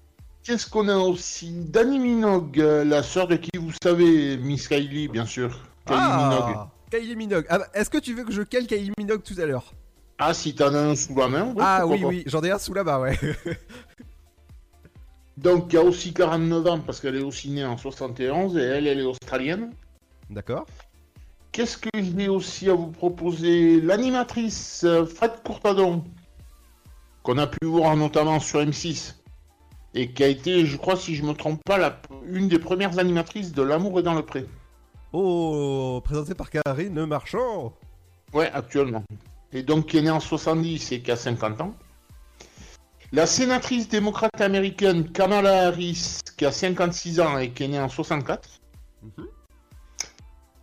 Qu'est-ce qu'on a aussi Danny Minogue, euh, la sœur de qui vous savez, Miss Kylie, bien sûr. Kylie Minogue. Ah, Kylie Minogue. Ah bah, Est-ce que tu veux que je cale Kylie Minogue tout à l'heure? Ah, si t'en as un sous la main. Ah pourquoi oui, pas. oui, j'en ai un sous la main, ouais. Donc, il y a aussi 49 ans parce qu'elle est aussi née en 71 et elle, elle est australienne. D'accord. Qu'est-ce que j'ai aussi à vous proposer? L'animatrice euh, Fred Courtadon, qu'on a pu voir notamment sur M6, et qui a été, je crois, si je me trompe pas, la, une des premières animatrices de L'amour est dans le pré. Oh, présenté par Karine Marchand. Ouais, actuellement. Et donc qui est née en 70 et qui a 50 ans. La sénatrice démocrate américaine Kamala Harris, qui a 56 ans et qui est née en 64.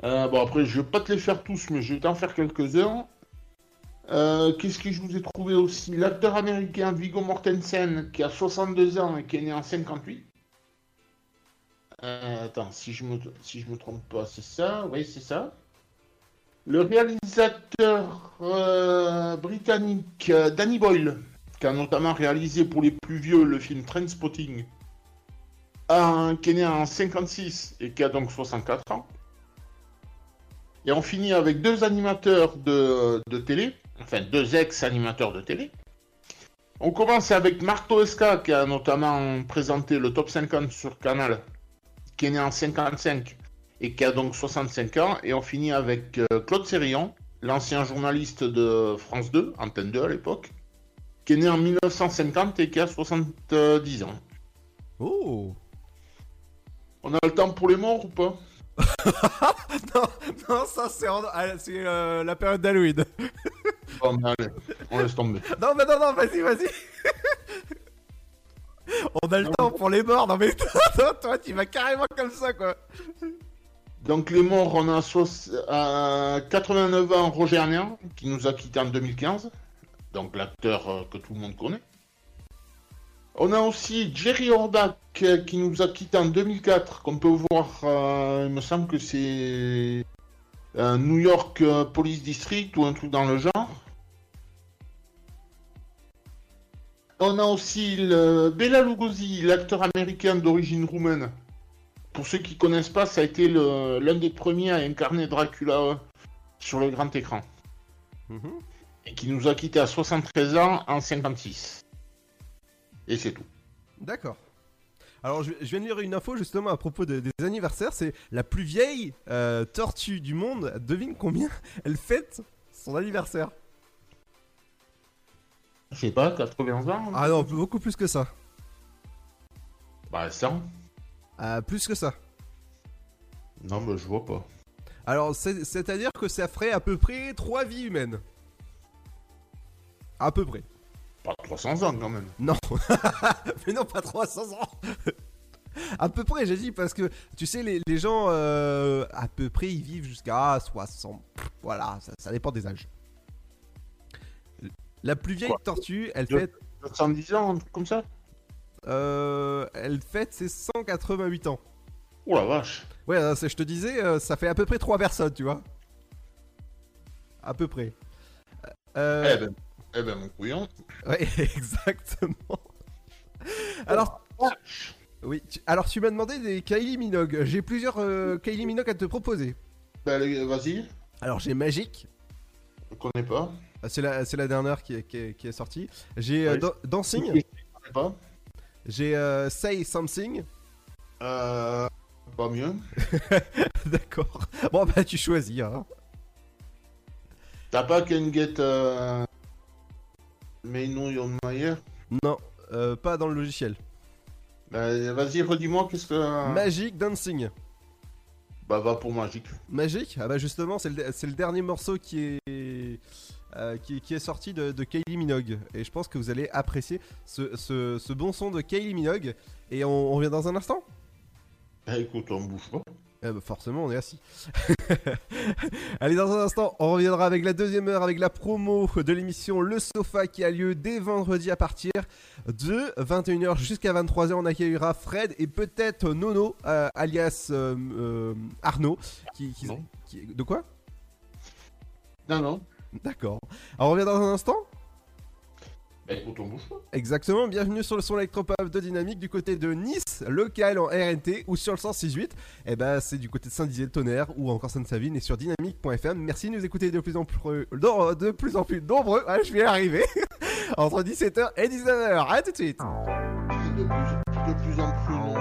Euh, bon, après, je vais pas te les faire tous, mais je vais t'en faire quelques-uns. Euh, Qu'est-ce que je vous ai trouvé aussi? L'acteur américain Viggo Mortensen, qui a 62 ans et qui est né en 58. Euh, attends, si je me, si je me trompe pas, c'est ça? Oui, c'est ça. Le réalisateur euh, britannique Danny Boyle, qui a notamment réalisé pour les plus vieux le film Trainspotting, un- qui est né en 56 et qui a donc 64 ans. Et on finit avec deux animateurs de, de télé, enfin deux ex-animateurs de télé. On commence avec Marc Toesca, qui a notamment présenté le top 50 sur Canal, qui est né en 55 et qui a donc 65 ans. Et on finit avec euh, Claude Sérillon, l'ancien journaliste de France 2, Antenne 2 à l'époque, qui est né en 1950 et qui a 70 ans. Oh On a le temps pour les morts ou pas? non, non, ça c'est ah, euh, la période d'Halloween. Bon, mais allez, on laisse tomber. non, mais non, non, vas-y, vas-y. On a le temps pour les morts, non mais toi, toi, tu vas carrément comme ça quoi. Donc les morts, on a soix- à 89 ans Roger Arnian, qui nous a quittés en 2015. Donc l'acteur euh, que tout le monde connaît. On a aussi Jerry Orbach euh, qui nous a quittés en 2004, qu'on peut voir, euh, il me semble que c'est euh, New York euh, Police District ou un truc dans le genre. On a aussi le Bela Lugosi, l'acteur américain d'origine roumaine. Pour ceux qui connaissent pas, ça a été l'un des premiers à incarner Dracula euh, sur le grand écran. Et qui nous a quittés à 73 ans en 56. Et c'est tout. D'accord. Alors je, je viens de lire une info justement à propos de- des anniversaires. C'est la plus vieille euh, tortue du monde. Devine combien elle fête son anniversaire? Je sais pas, 80 ans Ah non, beaucoup plus que ça. Bah 100. Ah, plus que ça. Non, bah je vois pas. Alors c'est- c'est-à-dire que ça ferait à peu près 3 vies humaines. À peu près. Pas 300 ans quand même. Non. Mais non, pas 300 ans. à peu près, j'ai dit, parce que tu sais, les, les gens, euh, à peu près, ils vivent jusqu'à 60. Voilà, ça, ça dépend des âges. La plus vieille Quoi tortue, elle fête. 110 ans, comme ça Euh, elle fête ses 188 ans. Oh la vache. Ouais, euh, je te disais, ça fait à peu près 3 personnes, tu vois. À peu près. Euh, Eh ben, eh ben mon couillon. Ouais, exactement. Alors, oui, tu- alors tu m'as demandé des Kylie Minogue. J'ai plusieurs euh, Kylie Minogue à te proposer. Bah vas-y. Alors j'ai Magic. Je connais pas. Ah, C'est la, c'est la dernière qui est, qui est, qui est sortie. J'ai euh, Dancing. Je connais pas. J'ai euh, Say Something. Euh. Pas mieux. D'accord. Bon bah tu choisis. Hein. T'as pas Can Get. Euh... Mais non, Mayer Non, euh, pas dans le logiciel. Bah vas-y, redis-moi qu'est-ce que. Magic Dancing. Bah va pour Magic. Magic Ah bah justement, c'est le, dernier morceau qui est, euh, qui, qui est sorti de, de Kylie Minogue. Et je pense que vous allez apprécier ce, ce- ce bon son de Kylie Minogue. Et on, on revient dans un instant? Bah écoute, on bouge pas. Eh bah, forcément, on est assis. Allez, dans un instant, on reviendra avec la deuxième heure, avec la promo de l'émission Le Sofa qui a lieu dès vendredi à partir de 21h jusqu'à 23h. On accueillera Fred et peut-être Nono, euh, alias euh, euh, Arnaud. Qui, qui- qui- de quoi? Non, non. D'accord. Alors, on revient dans un instant écoute, on bouge pas. Exactement, bienvenue sur le son électropop de Dynamique du côté de Nice, local en RNT ou sur le 106.8. Et ben c'est du côté de Saint-Dizier-le-Tonnerre ou encore Sainte-Savine et sur dynamique.fm. Merci de nous écouter de plus en plus, de, plus, en plus nombreux. Ouais, je vais y arriver. Entre 17h et 19h. À tout de suite. De plus, de plus en plus nombreux.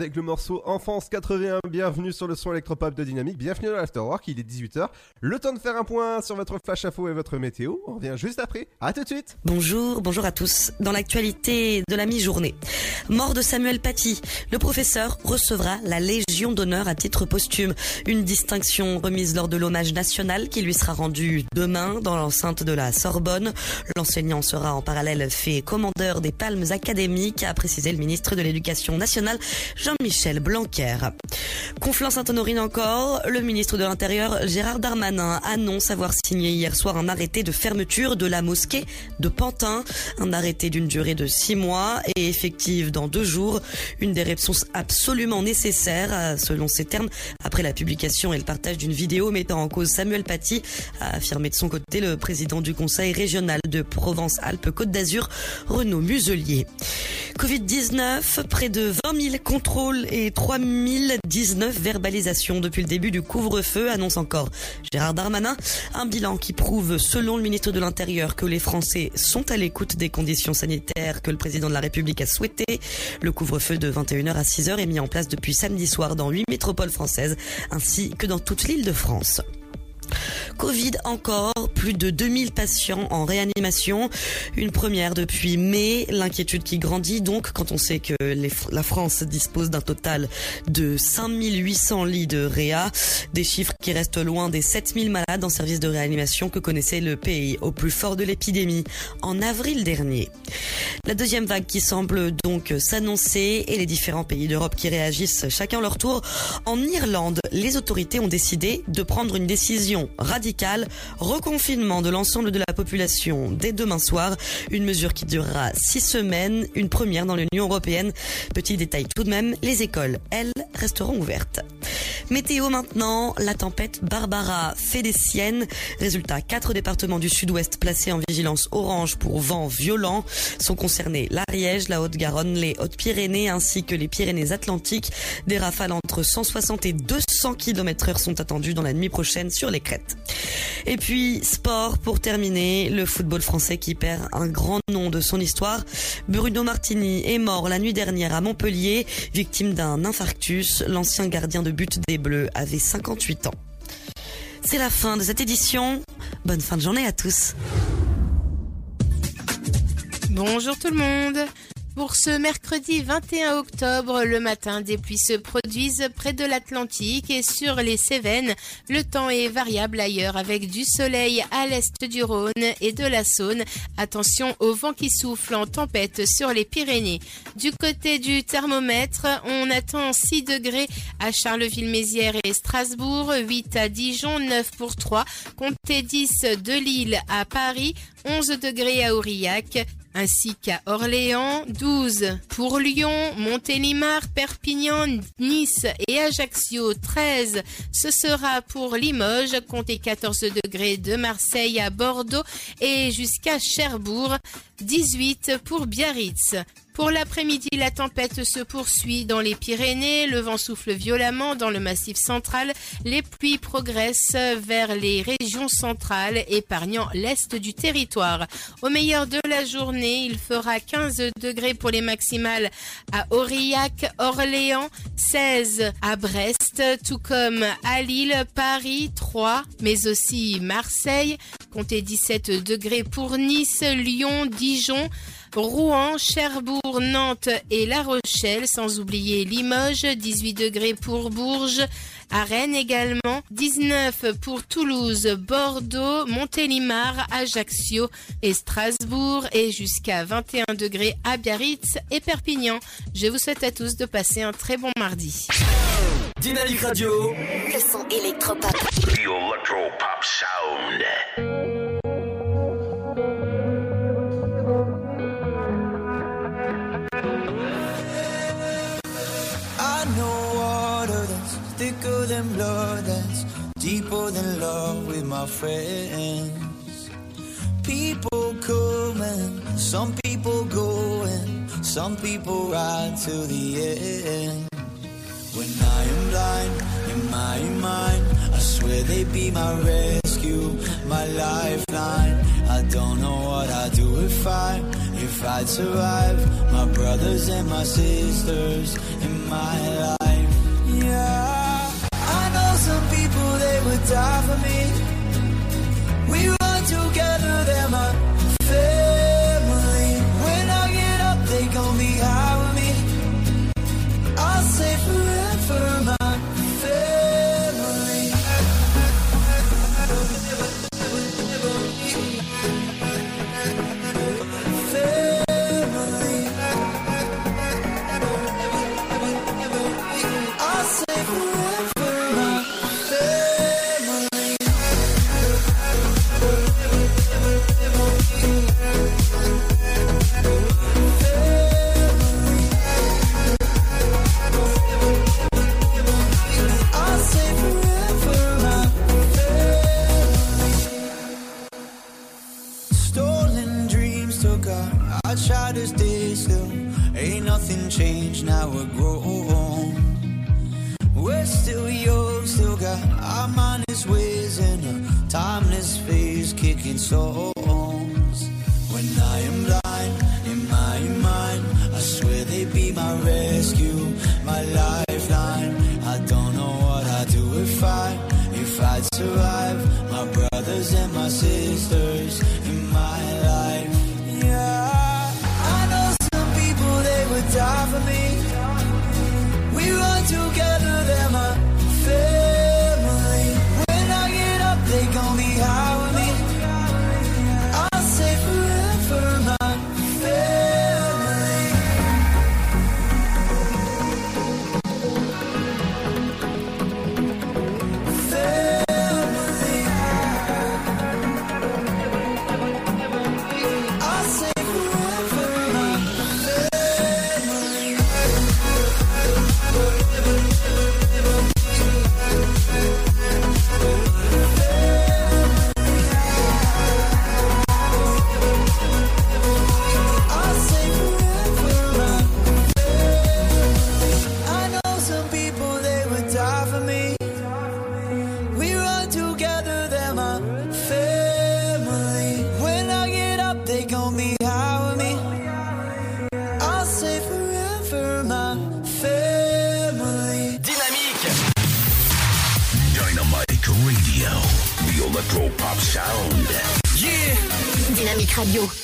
Avec le morceau Enfance 81. Bienvenue sur le son électropop de Dynamique. Bienvenue dans l'Afterwork. Il est 18h. Le temps de faire un point sur votre flash info et votre météo. On revient juste après. À tout de suite. Bonjour, bonjour à tous. Dans l'actualité de la mi-journée, mort de Samuel Paty, le professeur recevra la Légion d'honneur à titre posthume, une distinction remise lors de l'hommage national qui lui sera rendu demain dans l'enceinte de la Sorbonne. L'enseignant sera en parallèle fait commandeur des palmes académiques, a précisé le ministre de l'Éducation nationale Jean-Michel Blanquer. Conflans-Sainte-Honorine encore, le ministre de l'Intérieur Gérard Darmanin annonce avoir signé hier soir un arrêté de fermeture de la mosquée de Pantin, un arrêté d'une durée de six mois et effective dans deux jours, une des réponses absolument nécessaires, selon ces termes, après la publication et le partage d'une vidéo mettant en cause Samuel Paty, a affirmé de son côté le président du conseil régional de Provence-Alpes-Côte d'Azur, Renaud Muselier. Covid-19, près de 20 000 contrôles et 3 019 verbalisations depuis le début du couvre-feu, annonce encore Gérard Darmanin. Un bilan qui prouve, selon le ministre de l'Intérieur, que les Français sont à l'écoute des conditions sanitaires que le président de la République a souhaitées. Le couvre-feu de 21h à 6h est mis en place depuis samedi soir dans 8 métropoles françaises, ainsi que dans toute l'île de France. Covid encore, plus de 2000 patients en réanimation. Une première depuis mai. L'inquiétude qui grandit donc quand on sait que la France dispose d'un total de 5800 lits de réa. Des chiffres qui restent loin des 7000 malades en service de réanimation que connaissait le pays au plus fort de l'épidémie en avril dernier. La deuxième vague qui semble donc s'annoncer et les différents pays d'Europe qui réagissent chacun leur tour. En Irlande, les autorités ont décidé de prendre une décision radicale, reconfinement de l'ensemble de la population dès demain soir, une mesure qui durera six semaines, une première dans l'Union européenne. Petit détail tout de même, les écoles, elles, resteront ouvertes. Météo maintenant, la tempête Barbara fait des siennes. Résultat, quatre départements du sud-ouest placés en vigilance orange pour vent violent sont concernés l'Ariège, la Haute-Garonne, les Hautes-Pyrénées ainsi que les Pyrénées-Atlantiques. Des rafales entre 160 et 200 km heure sont attendues dans la nuit prochaine sur les Et puis, sport pour terminer, le football français qui perd un grand nom de son histoire. Bruno Martini est mort la nuit dernière à Montpellier, victime d'un infarctus. L'ancien gardien de but des Bleus avait 58 ans. C'est la fin de cette édition. Bonne fin de journée à tous. Bonjour tout le monde. Pour ce mercredi 21 octobre, le matin, des pluies se produisent près de l'Atlantique et sur les Cévennes. Le temps est variable ailleurs avec du soleil à l'est du Rhône et de la Saône. Attention au vent qui souffle en tempête sur les Pyrénées. Du côté du thermomètre, on attend 6 degrés à Charleville-Mézières et Strasbourg, 8 à Dijon, 9 pour 3, comptez 10 de Lille à Paris, 11 degrés à Aurillac, ainsi qu'à Orléans, 12 pour Lyon, Montélimar, Perpignan, Nice et Ajaccio, 13. Ce sera pour Limoges, comptez 14 degrés de Marseille à Bordeaux et jusqu'à Cherbourg, 18 pour Biarritz. Pour l'après-midi, la tempête se poursuit dans les Pyrénées, le vent souffle violemment dans le massif central, les pluies progressent vers les régions centrales, épargnant l'est du territoire. Au meilleur de la journée, il fera 15 degrés pour les maximales à Aurillac, Orléans, 16 à Brest, tout comme à Lille, Paris, 3, mais aussi Marseille, comptez 17 degrés pour Nice, Lyon, Dijon, Rouen, Cherbourg, Nantes et La Rochelle, sans oublier Limoges, 18 degrés pour Bourges, à Rennes également, 19 pour Toulouse, Bordeaux, Montélimar, Ajaccio et Strasbourg et jusqu'à 21 degrés à Biarritz et Perpignan. Je vous souhaite à tous de passer un très bon mardi. Dynamique Radio. Le son électropop. The Sound. Thicker than blood, that's deeper than love with my friends. People coming, some people going, some people ride to the end. When I am blind in my mind, I swear they be my rescue, my lifeline. I don't know what I'd do if I, if I'd survive. My brothers and my sisters in my life. Would die for me. We run together, they're my grown. We're still young, still got our mindless ways and a timeless phase kicking songs. When I am blind in my mind, I swear they be my rescue, my lifeline. I don't know what I'd do if I, if I'd survive. My brothers and my sisters in my life. Radio.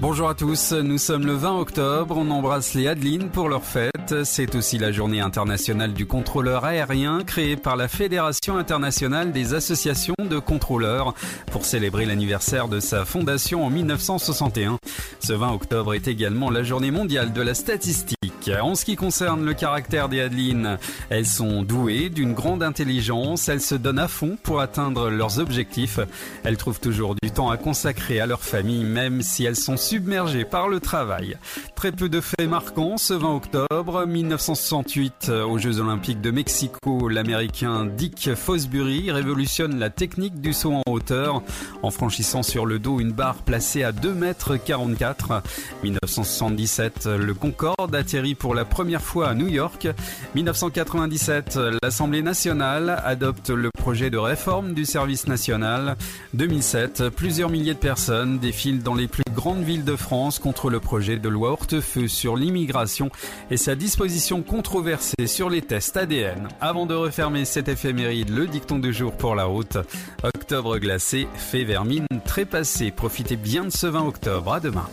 Bonjour à tous, nous sommes le 20 octobre, on embrasse les Adelines pour leur fête. C'est aussi la journée internationale du contrôleur aérien créée par la Fédération internationale des associations de contrôleurs pour célébrer l'anniversaire de sa fondation en 1961. Ce 20 octobre est également la journée mondiale de la statistique. En ce qui concerne le caractère des Adelines, elles sont douées d'une grande intelligence, elles se donnent à fond pour atteindre leurs objectifs. Elles trouvent toujours du temps à consacrer à leur famille, même si elles sont submergées par le travail. Très peu de faits marquants ce 20 octobre 1968 aux Jeux Olympiques de Mexico, l'américain Dick Fosbury révolutionne la technique du saut en hauteur en franchissant sur le dos une barre placée à 2 mètres 44. 1977, le Concorde atterrit pour la première fois à New York. 1997, l'Assemblée nationale adopte le projet de réforme du service national. 2007, plusieurs milliers de personnes défilent dans les plus grandes villes de France contre le projet de loi Hortefeux sur l'immigration et sa disposition controversée sur les tests ADN. Avant de refermer cet éphéméride, le dicton du jour pour la route. Octobre glacé, fait vermine, trépassé. Profitez bien de ce 20 octobre. À demain.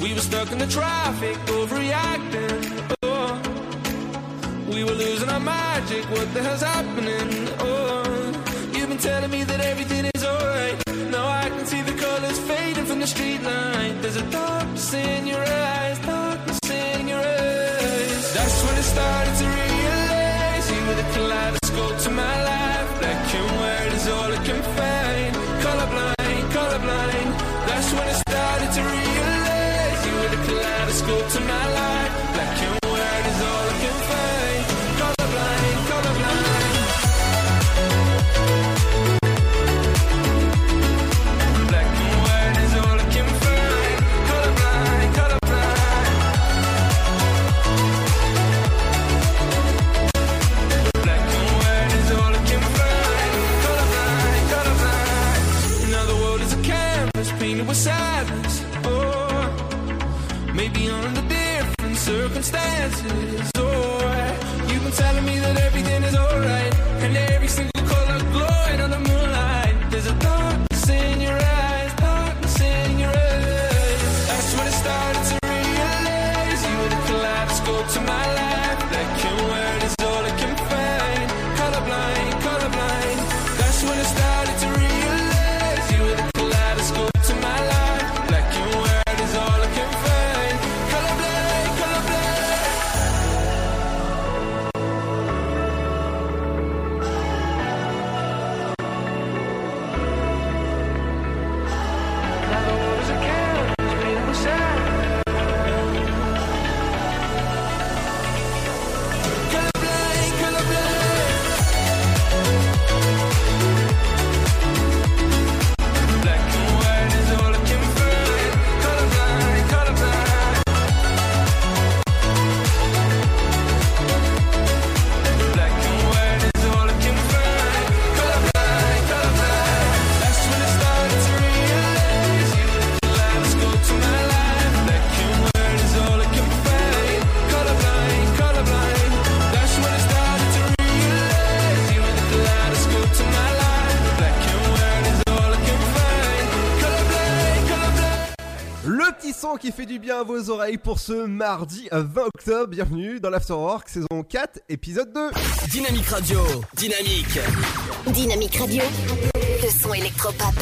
We were stuck in the traffic, overreacting. Oh, we were losing our magic. What the hell's happening? Oh, you've been telling me that everything is alright. Now I can see the colors fading from the street light. There's a darkness in your eyes, darkness in your eyes. That's when it started to realize to my life. Circumstances. Oh, you've been telling me that everything son qui fait du bien à vos oreilles pour ce mardi 20 octobre. Bienvenue dans l'Afterwork saison 4, épisode 2. Dynamique Radio, dynamique. Dynamique Radio, le son électropop.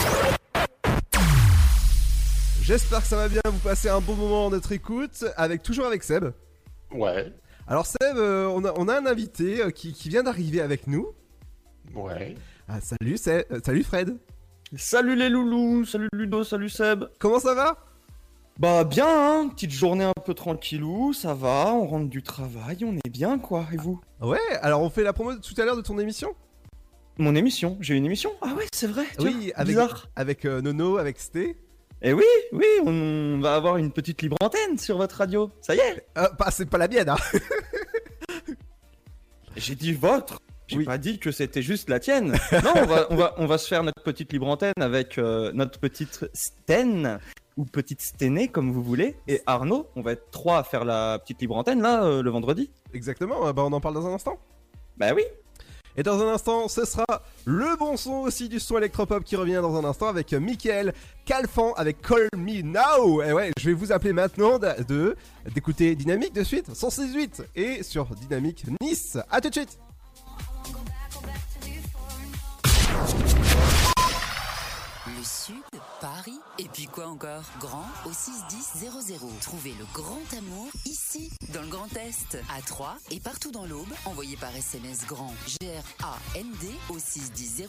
J'espère que ça va bien, vous passez un bon moment en notre écoute, avec toujours avec Seb. Ouais. Alors Seb, euh, on, a, on a un invité euh, qui, qui vient d'arriver avec nous. Ouais. Ah, salut, Seb, euh, salut Fred. Salut les loulous, salut Ludo, salut Seb. Comment ça va? Bah bien, hein, petite journée un peu tranquillou, ça va, on rentre du travail, on est bien quoi, et vous? Ouais, alors on fait la promo tout à l'heure de ton émission? Mon émission, j'ai une émission. Ah ouais, c'est vrai, Oui, avec, bizarre. avec euh, Nono, avec Sté. Et oui, oui, on va avoir une petite libre antenne sur votre radio, ça y est. Euh, bah, c'est pas la mienne, hein. J'ai dit votre j'ai pas dit que c'était juste la tienne. Non, on va, on, va, on va se faire notre petite libre antenne avec euh, notre petite Sten, ou petite Stené, comme vous voulez. Et Arnaud, on va être trois à faire la petite libre antenne, là, euh, le vendredi. Exactement, bah on en parle dans un instant. Bah oui. Et dans un instant, ce sera le bon son aussi du son électropop qui revient dans un instant avec euh, Mickaël Calfan avec Call Me Now. Et ouais, je vais vous appeler maintenant de- d'écouter Dynamique de suite, 168 et sur Dynamique Nice. À tout de suite. Le Sud, Paris, et puis quoi encore? Grand au 61000. Trouvez le grand amour ici, dans le Grand Est, à Troyes et partout dans l'Aube. Envoyez par SMS grand G-R-A-N-D au 61000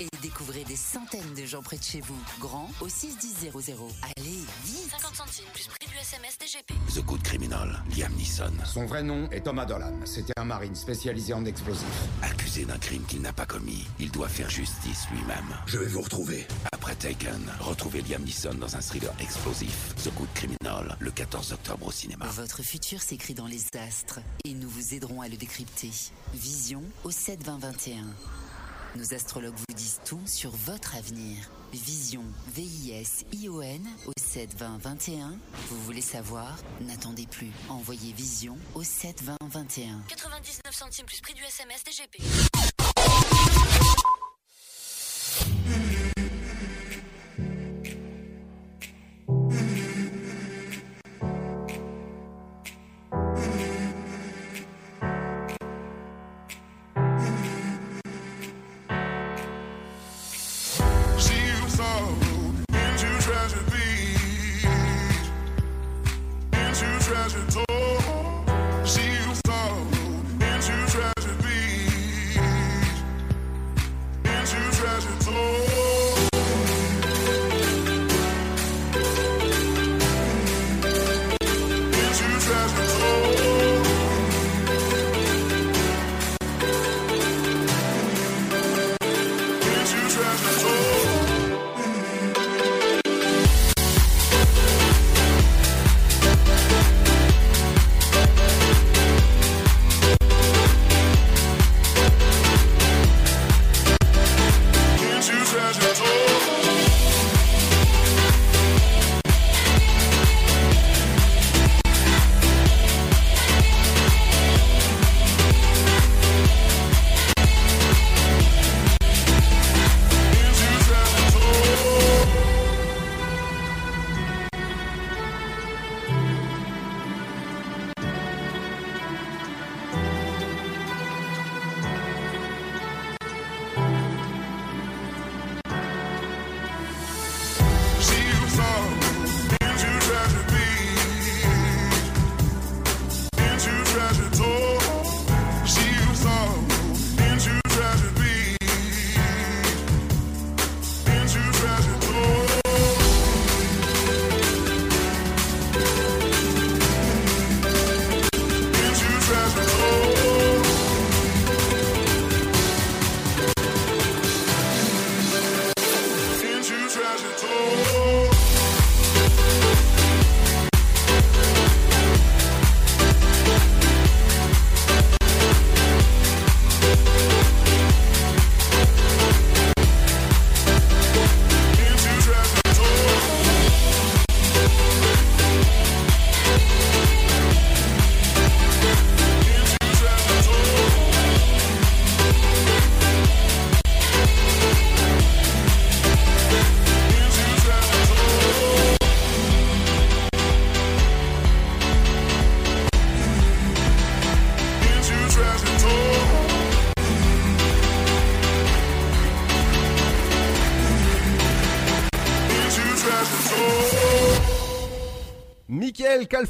et découvrez des centaines de gens près de chez vous. Grand au 61000. Allez, vite 50 centimes plus prix du SMS DGP. The Good Criminal, Liam Neeson. Son vrai nom est Thomas Dolan. C'était un marine spécialisé en explosifs. Accusé d'un crime qu'il n'a pas commis, il doit faire justice lui-même. Je vais vous retrouver. Après Taken, retrouvez Liam Neeson dans un thriller explosif. The Good Criminal, le 14 octobre au cinéma. Votre futur s'écrit dans les astres et nous vous aiderons à le décrypter. Vision au 7 20 21. Nos astrologues vous disent tout sur votre avenir. Vision, V-I-S-I-O-N au 7 20 21. Vous voulez savoir? N'attendez plus. Envoyez Vision au 7 20 21. 99 centimes plus prix du SMS DGP.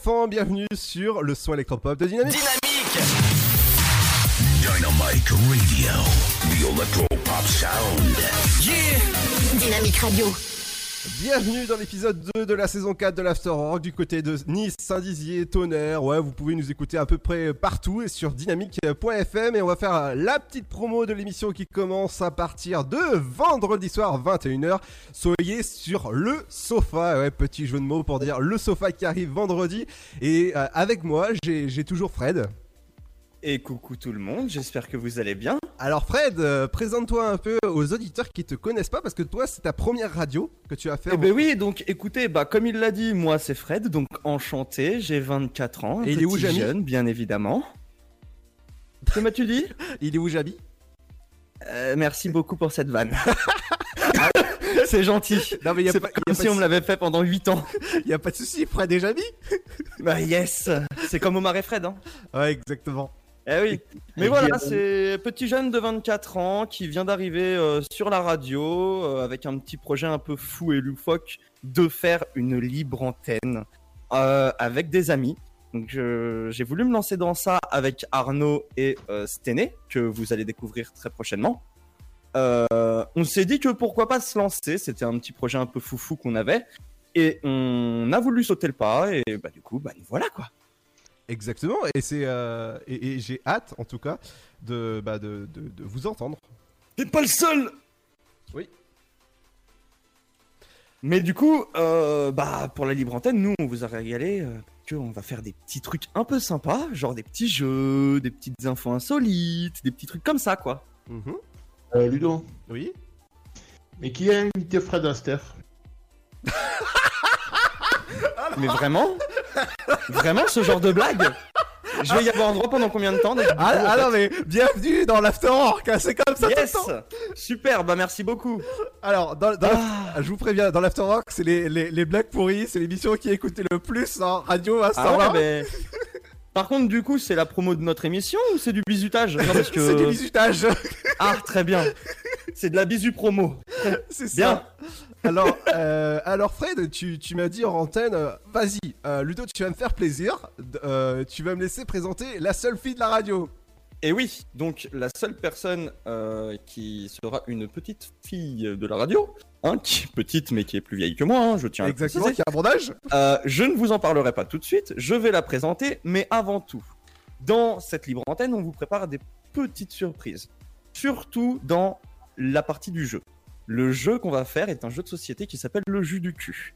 Calfan, bienvenue sur le son électropop de Dynamique. Dynamite Radio. The Electro-Pop Sound. Yeah! Dynamique Radio. Bienvenue dans l'épisode 2 de la saison 4 de l'Afterwork du côté de Nice, Saint-Dizier, Tonnerre. Ouais, vous pouvez nous écouter à peu près partout et sur dynamique.fm. Et on va faire la petite promo de l'émission qui commence à partir de vendredi soir 21h. Soyez sur le sofa. Ouais, petit jeu de mots pour dire le sofa qui arrive vendredi. Et euh, avec moi, j'ai toujours Fred. Et coucou tout le monde, j'espère que vous allez bien. Alors Fred, euh, présente-toi un peu aux auditeurs qui te connaissent pas parce que toi c'est ta première radio que tu as fait. Eh ben oui, donc écoutez, bah comme il l'a dit, moi c'est Fred, donc enchanté, j'ai 24 ans, Et il est où, Jamy jeune, bien évidemment. Que m'as-tu dit? Il est où Jabi Euh, Merci beaucoup pour cette vanne. c'est gentil. Non mais y a C'est pas, pas y a comme pas si de on me l'avait fait pendant 8 ans. Y a pas de souci, Fred et Jabi. Bah yes, c'est comme Omar et Fred. Hein. Ouais, exactement. Eh oui. Mais voilà, Guillaume. c'est petit jeune de 24 ans qui vient d'arriver euh, sur la radio euh, avec un petit projet un peu fou et loufoque de faire une libre antenne euh, avec des amis. Donc j'ai voulu me lancer dans ça avec Arnaud et euh, Stené, que vous allez découvrir très prochainement. Euh, on s'est dit que pourquoi pas se lancer, c'était un petit projet un peu foufou qu'on avait. Et on a voulu sauter le pas, et bah du coup, bah nous voilà quoi. Exactement, et c'est euh, et, et j'ai hâte en tout cas de, bah, de, de, de vous entendre. T'es pas le seul Oui. Mais du coup, euh, bah pour la libre antenne, nous on vous a régalé euh, que on va faire des petits trucs un peu sympas, genre des petits jeux, des petites infos insolites, des petits trucs comme ça quoi. Euh, Ludo. Oui. Mais qui a invité Fred Astaire? Mais vraiment? Vraiment ce genre de blague Je vais y avoir droit pendant combien de temps Ah, ah non mais bienvenue dans l'Afterwork, hein, c'est comme ça Yes tout le temps. Super, bah merci beaucoup Alors, dans, dans l'after- je vous préviens, dans l'Afterwork, c'est les, les, les blagues pourries, c'est l'émission qui est écoutée le plus en radio à ce Ah temps-là. ouais, mais... Par contre, du coup, c'est la promo de notre émission ou c'est du bisutage Non, parce que... C'est du bisutage. Ah, très bien. C'est de la bisu promo. C'est Bien. ça. Alors, euh, alors Fred, tu, tu m'as dit en antenne, euh, vas-y, euh, Ludo, tu vas me faire plaisir, euh, tu vas me laisser présenter la seule fille de la radio. Et oui, donc la seule personne euh, qui sera une petite fille de la radio, hein, qui est petite mais qui est plus vieille que moi, hein, je tiens à le Exactement, préciser. qui a mon âge. Euh, je ne vous en parlerai pas tout de suite, je vais la présenter, mais avant tout, dans cette libre antenne, on vous prépare des petites surprises. Surtout dans la partie du jeu. Le jeu qu'on va faire est un jeu de société qui s'appelle le jus du cul.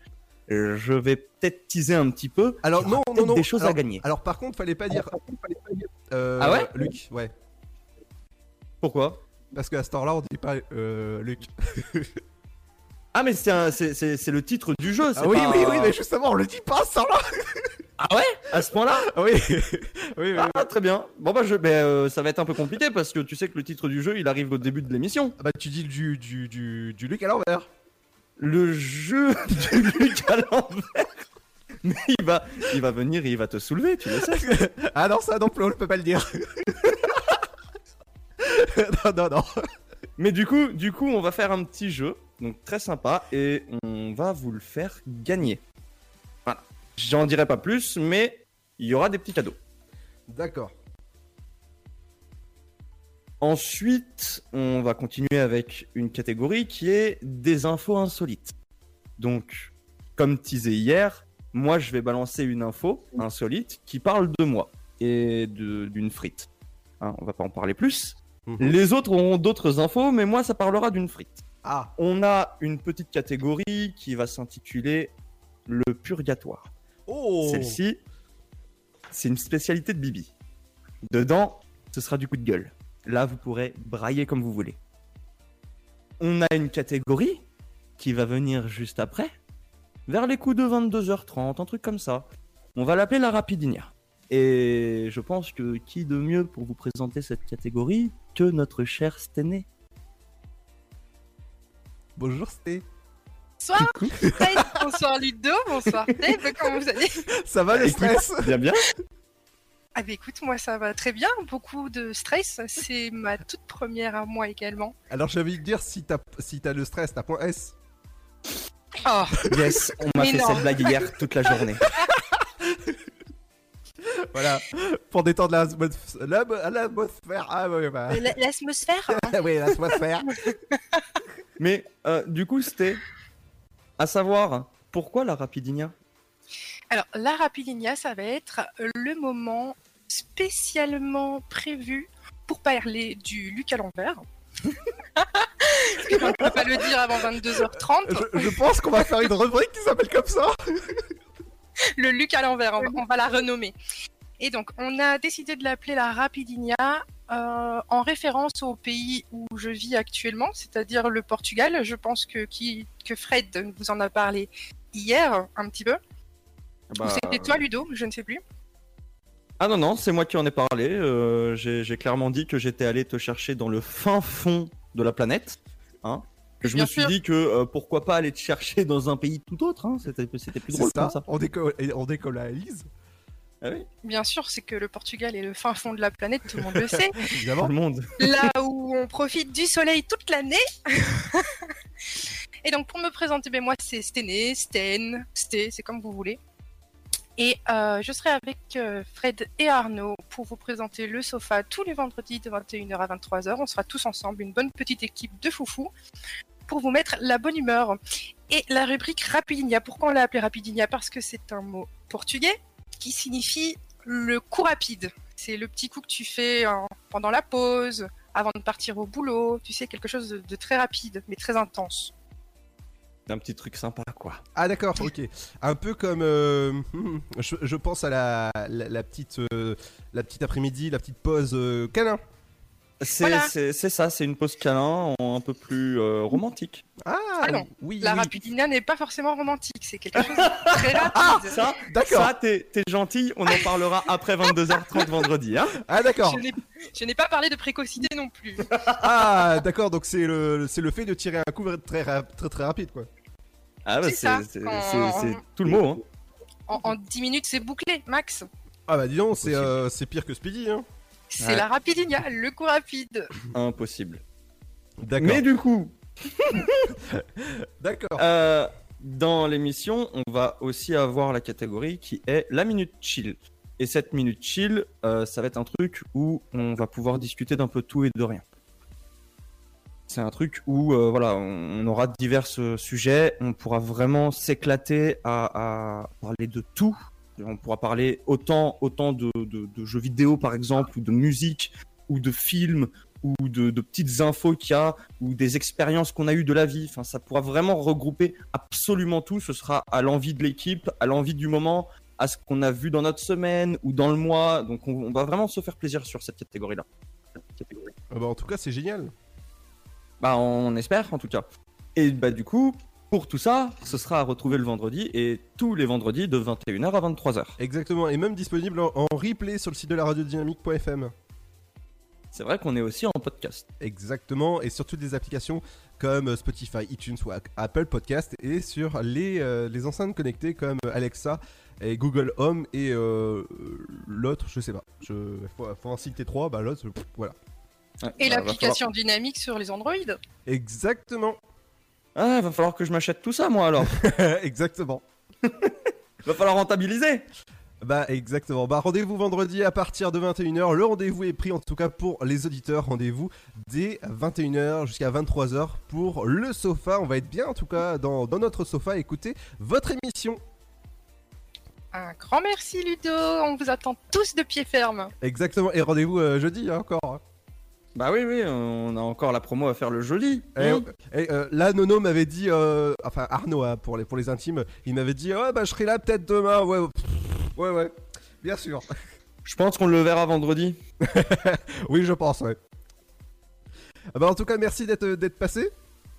Je vais peut-être teaser un petit peu. Alors non, non, non. des choses alors, à gagner. Alors par contre, fallait pas dire. Euh, Ah ouais Luc, ouais. Pourquoi? Parce qu'à ce temps-là, on dit pas euh, Luc. Ah mais c'est le titre du jeu. Ah c'est oui, pas- oui, oui, mais justement, on le dit pas à ce temps-là. Ah ouais? À ce point-là? Oui, oui, oui. Ah très bien. Bon bah je, mais, euh, ça va être un peu compliqué parce que tu sais que le titre du jeu il arrive au début de l'émission. Bah tu dis du du du, du Luc à l'envers. Le jeu du Luc à l'envers. Mais il va, il va venir et il va te soulever, tu le sais. Ah non, ça non plus, on ne peut pas le dire. non, non, non. Mais du coup, du coup, on va faire un petit jeu, donc très sympa, et on va vous le faire gagner. Voilà. J'en dirai pas plus, mais il y aura des petits cadeaux. D'accord. Ensuite, on va continuer avec une catégorie qui est des infos insolites. Donc, comme teasé hier, moi je vais balancer une info insolite qui parle de moi et d'une frite. Hein, on va pas en parler plus. Les autres auront d'autres infos, mais moi ça parlera d'une frite. Ah. On a une petite catégorie qui va s'intituler le purgatoire. Oh Celle-ci, c'est une spécialité de Bibi. Dedans, ce sera du coup de gueule. Là, vous pourrez brailler comme vous voulez. On a une catégorie qui va venir juste après, vers les coups de 22h30, un truc comme ça. On va l'appeler la Rapidinia. Et je pense que qui de mieux pour vous présenter cette catégorie que notre cher Stené Bonjour Sté. Bonsoir, bonsoir Ludo, bonsoir Dave, comment vous allez? Ça va le stress? Bien bien Ah bah écoute, moi ça va très bien, beaucoup de stress, c'est ma toute première à moi également. Alors j'ai envie de dire si t'as si t'as le stress, t'as point S. Oh Yes, on m'a fait non. cette blague hier toute la journée. voilà, pour détendre l'atmosphère. la- L'atmosphère. Ah bah. Euh, la- L'atmosphère oui, l'atmosphère. Mais euh, du coup, c'était à savoir pourquoi la Rapidinia? Alors, la Rapidinia, ça va être le moment spécialement prévu pour parler du Luc à l'envers. Parce que on ne peut pas le dire avant 22h30. Je, je pense qu'on va faire une rubrique qui s'appelle comme ça. le Luc à l'envers, on, va- on va la renommer. Et donc, on a décidé de l'appeler la Rapidinia euh, en référence au pays où je vis actuellement, c'est-à-dire le Portugal. Je pense que, qui, que Fred vous en a parlé hier un petit peu. Bah, Ou c'était toi, Ludo Je ne sais plus. Ah non, non, c'est moi qui en ai parlé. euh, J'ai clairement dit que j'étais allé te chercher dans le fin fond de la planète. Hein que je Bien me suis dit que euh, pourquoi pas aller te chercher dans un pays tout autre. Hein C'était c'était plus drôle ça. comme ça. On décolle, on décolle à Elise. Ah oui, Bien sûr, c'est que le Portugal est le fin fond de la planète, tout le monde le sait. Évidemment. le monde. Là où on profite du soleil toute l'année. et donc pour me présenter, ben moi c'est Stené, Sten, Sté, c'est comme vous voulez. Et euh, je serai avec euh, Fred et Arnaud pour vous présenter le sofa tous les vendredis de 21h à 23h. On sera tous ensemble, une bonne petite équipe de foufous pour vous mettre la bonne humeur. Et la rubrique Rapidinia, pourquoi on l'a appelée Rapidinia? Parce que c'est un mot portugais qui signifie le coup rapide. C'est le petit coup que tu fais en- pendant la pause, avant de partir au boulot. Tu sais, quelque chose de très rapide, mais très intense. Un petit truc sympa, quoi. Ah d'accord, ok. Un peu comme, euh, je, pense à la, la, la petite, euh, la petite après-midi, la petite pause euh, câlin. C'est Voilà. ça, c'est une pause câlin un peu plus euh, romantique. Ah, Ah non, oui, la oui. Rapidinia n'est pas forcément romantique, c'est quelque chose de très rapide. Ça, D'accord. ça t'es gentil, on en parlera après 22h30 vendredi. Hein Ah d'accord. Je n'ai- pas parlé de précocité non plus. Ah d'accord, donc c'est le, c'est le fait de tirer un coup très, très très rapide quoi. ah bah C'est tout le mot. Hein. En, en 10 minutes, c'est bouclé, max. Ah bah dis donc, c'est, euh, c'est pire que Speedy hein. C'est Ouais. la Rapidinia, le coup rapide. Impossible. D'accord. Mais du coup, D'accord. euh, dans l'émission, on va aussi avoir la catégorie qui est la minute chill. Et cette minute chill, euh, ça va être un truc où on va pouvoir discuter d'un peu tout et de rien. C'est un truc où euh, voilà, on aura divers euh, sujets, on pourra vraiment s'éclater à, à parler de tout. On pourra parler autant, autant de, de- de jeux vidéo par exemple, ou de musique, ou de films, ou de, de petites infos qu'il y a, ou des expériences qu'on a eues de la vie. Enfin, ça pourra vraiment regrouper absolument tout. Ce sera à l'envie de l'équipe, à l'envie du moment, à ce qu'on a vu dans notre semaine ou dans le mois. Donc, on, on va vraiment se faire plaisir sur cette catégorie-là. Ah bah en tout cas c'est génial. Bah, on espère en tout cas. Et bah, du coup, pour tout ça, ce sera à retrouver le vendredi et tous les vendredis de 21h à 23h. Exactement, et même disponible en, en replay sur le site de la radiodynamique.fm. C'est vrai qu'on est aussi en podcast. Exactement, et sur toutes les applications comme Spotify, iTunes ou Apple Podcast, et sur les, euh, les enceintes connectées comme Alexa et Google Home et euh, l'autre, je sais pas. Je, faut, faut en citer trois, bah l'autre, voilà. Et Bah, l'application dynamique sur les Android. Exactement. Ah, va falloir que je m'achète tout ça, moi alors. Exactement. va falloir rentabiliser. Bah exactement. Bah rendez-vous vendredi à partir de 21h. Le rendez-vous est pris en tout cas pour les auditeurs. Rendez-vous dès 21h jusqu'à 23h pour le sofa. On va être bien en tout cas dans, dans notre sofa. Écoutez votre émission. Un grand merci Ludo, on vous attend tous de pied ferme. Exactement. Et rendez-vous euh, jeudi hein, encore. Bah oui, oui, on a encore la promo à faire le jeudi. Et, Hein et, euh, là, Nono m'avait dit, euh, enfin Arnaud hein, pour les pour les intimes, il m'avait dit, ouais bah je serai là peut-être demain. Ouais, ouais, ouais, bien sûr. Je pense qu'on le verra vendredi. oui, je pense, ouais. Ah Bah en tout cas, merci d'être d'être passé.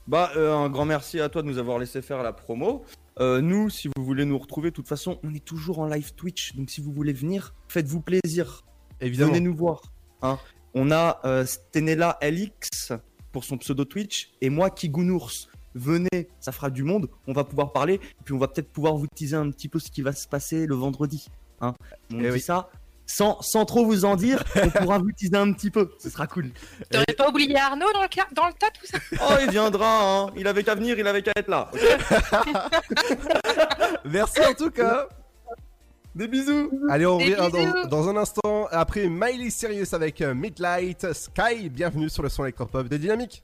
Bah, euh, un grand merci à toi de nous avoir laissé faire la promo. Euh, nous, si vous voulez nous retrouver, de toute façon, on est toujours en live Twitch. Donc, si vous voulez venir, faites-vous plaisir. Évidemment. Venez nous voir. hein. On a euh, Stenella LX pour son pseudo Twitch et moi, Kigounours. Venez, ça fera du monde. On va pouvoir parler. Et puis, on va peut-être pouvoir vous teaser un petit peu ce qui va se passer le vendredi. Hein. On Eh dit oui. ça sans, sans trop vous en dire. on pourra vous teaser un petit peu. Ce sera cool. T'aurais pas oublié Arnaud dans le, dans le tas tout ça? Oh, il viendra, hein. Il avait qu'à venir, il avait qu'à être là. Merci en tout cas. Des bisous. Allez, on revient dans, bisous. dans un instant après Miley Cyrus avec euh, Midlight Sky. Bienvenue sur le son électropop de Dynamique.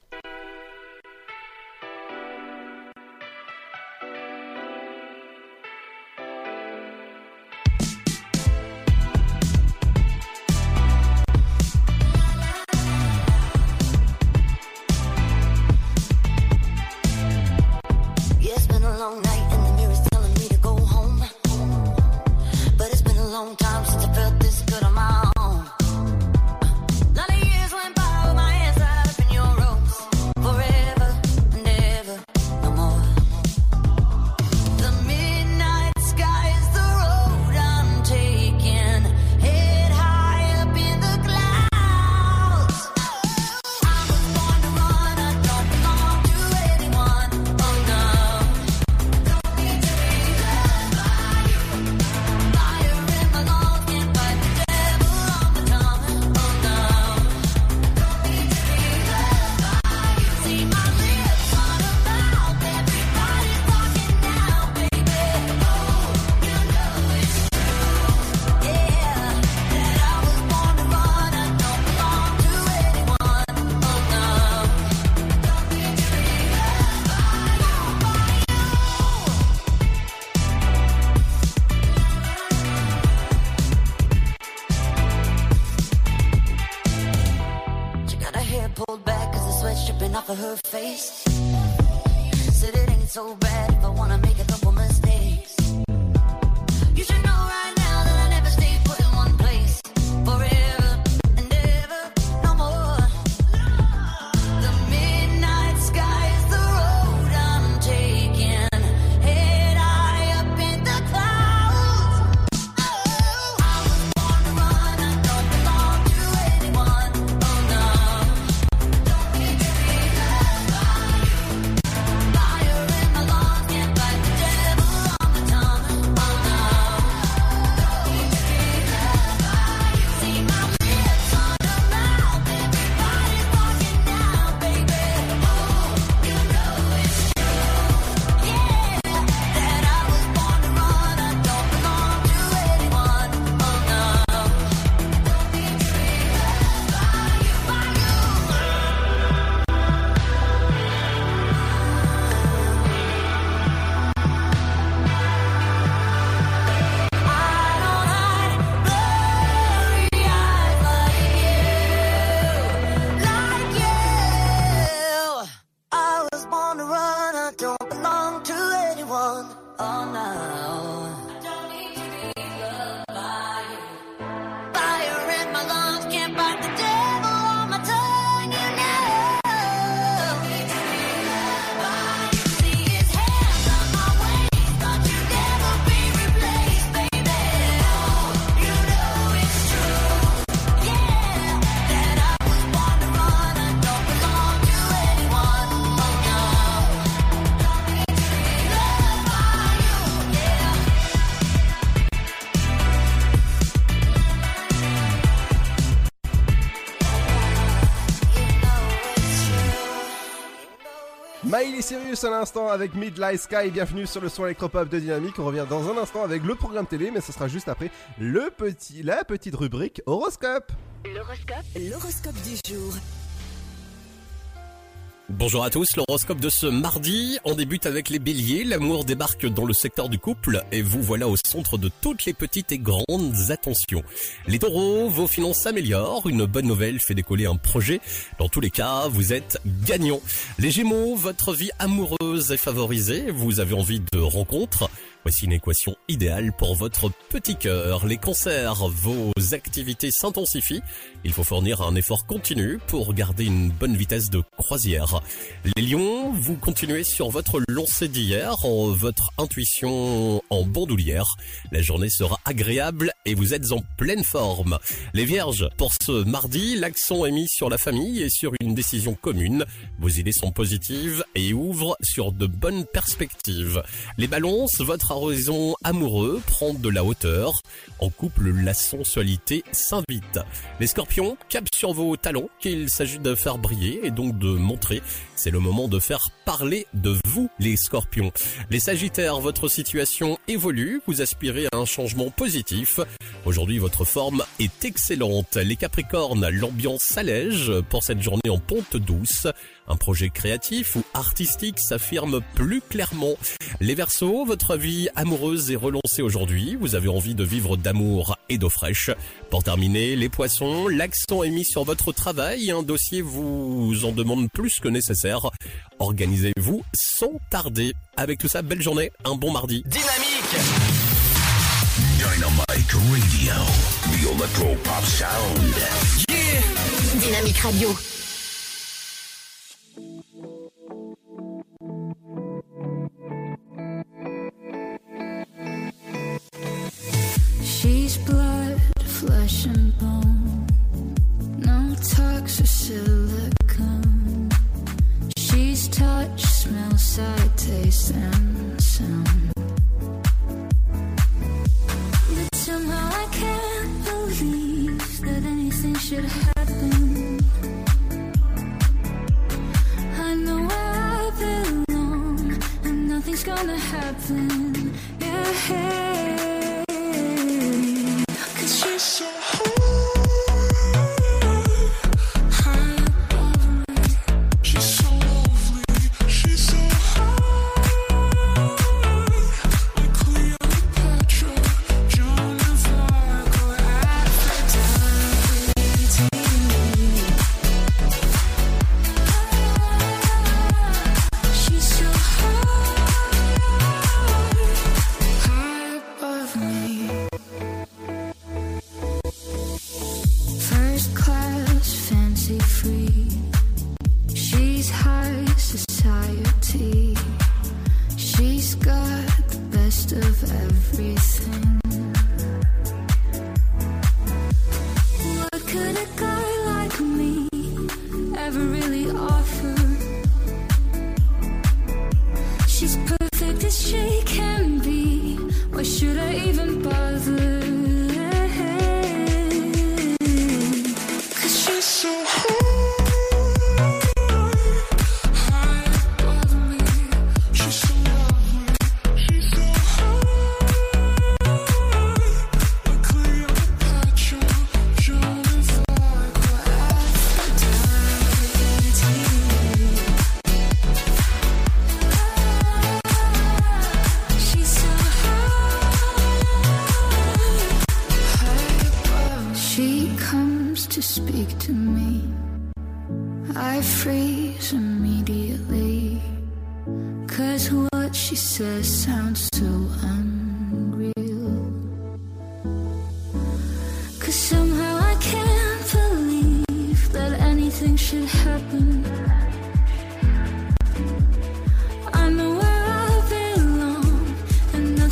À l'instant avec Midlight Sky. Bienvenue sur le son électropop de Dynamique. On revient dans un instant avec le programme télé, mais ce sera juste après le petit, la petite rubrique horoscope. L'horoscope, l'horoscope du jour. Bonjour à tous, l'horoscope de ce mardi. On débute avec les béliers. L'amour débarque dans le secteur du couple et vous voilà au centre de toutes les petites et grandes attentions. Les taureaux, vos finances s'améliorent. Une bonne nouvelle fait décoller un projet. Dans tous les cas, vous êtes gagnant. Les gémeaux, votre vie amoureuse est favorisée. Vous avez envie de rencontres. Voici une équation idéale pour votre petit cœur. Les cancers, vos activités s'intensifient. Il faut fournir un effort continu pour garder une bonne vitesse de croisière. Les lions, vous continuez sur votre lancée d'hier, votre intuition en bandoulière. La journée sera agréable et vous êtes en pleine forme. Les vierges, pour ce mardi, l'accent est mis sur la famille et sur une décision commune. Vos idées sont positives et ouvrent sur de bonnes perspectives. Les balances, votre horizon amoureux prend de la hauteur. En couple, la sensualité s'invite. Les scorpions, cap sur vos talents qu'il s'agit de faire briller et donc de montrer C'est le moment de faire parler de vous, les scorpions. Les sagittaires, votre situation évolue, vous aspirez à un changement positif. Aujourd'hui, votre forme est excellente. Les capricornes, l'ambiance s'allège pour cette journée en ponte douce. Un projet créatif ou artistique s'affirme plus clairement. Les Verseaux, votre vie amoureuse est relancée aujourd'hui. Vous avez envie de vivre d'amour et d'eau fraîche. Pour terminer, les poissons, l'accent est mis sur votre travail. Un dossier vous en demande plus que nécessaire. Organisez-vous sans tarder. Avec tout ça, belle journée, un bon mardi. Dynamique Dynamite Radio. The Electro Pop Sound. Dynamique Radio. She's blood, flesh and bone. No toxic silicone. She's touch, smell, sight, taste, and sound. But somehow I can't believe that anything should happen. Gonna happen. Yeah.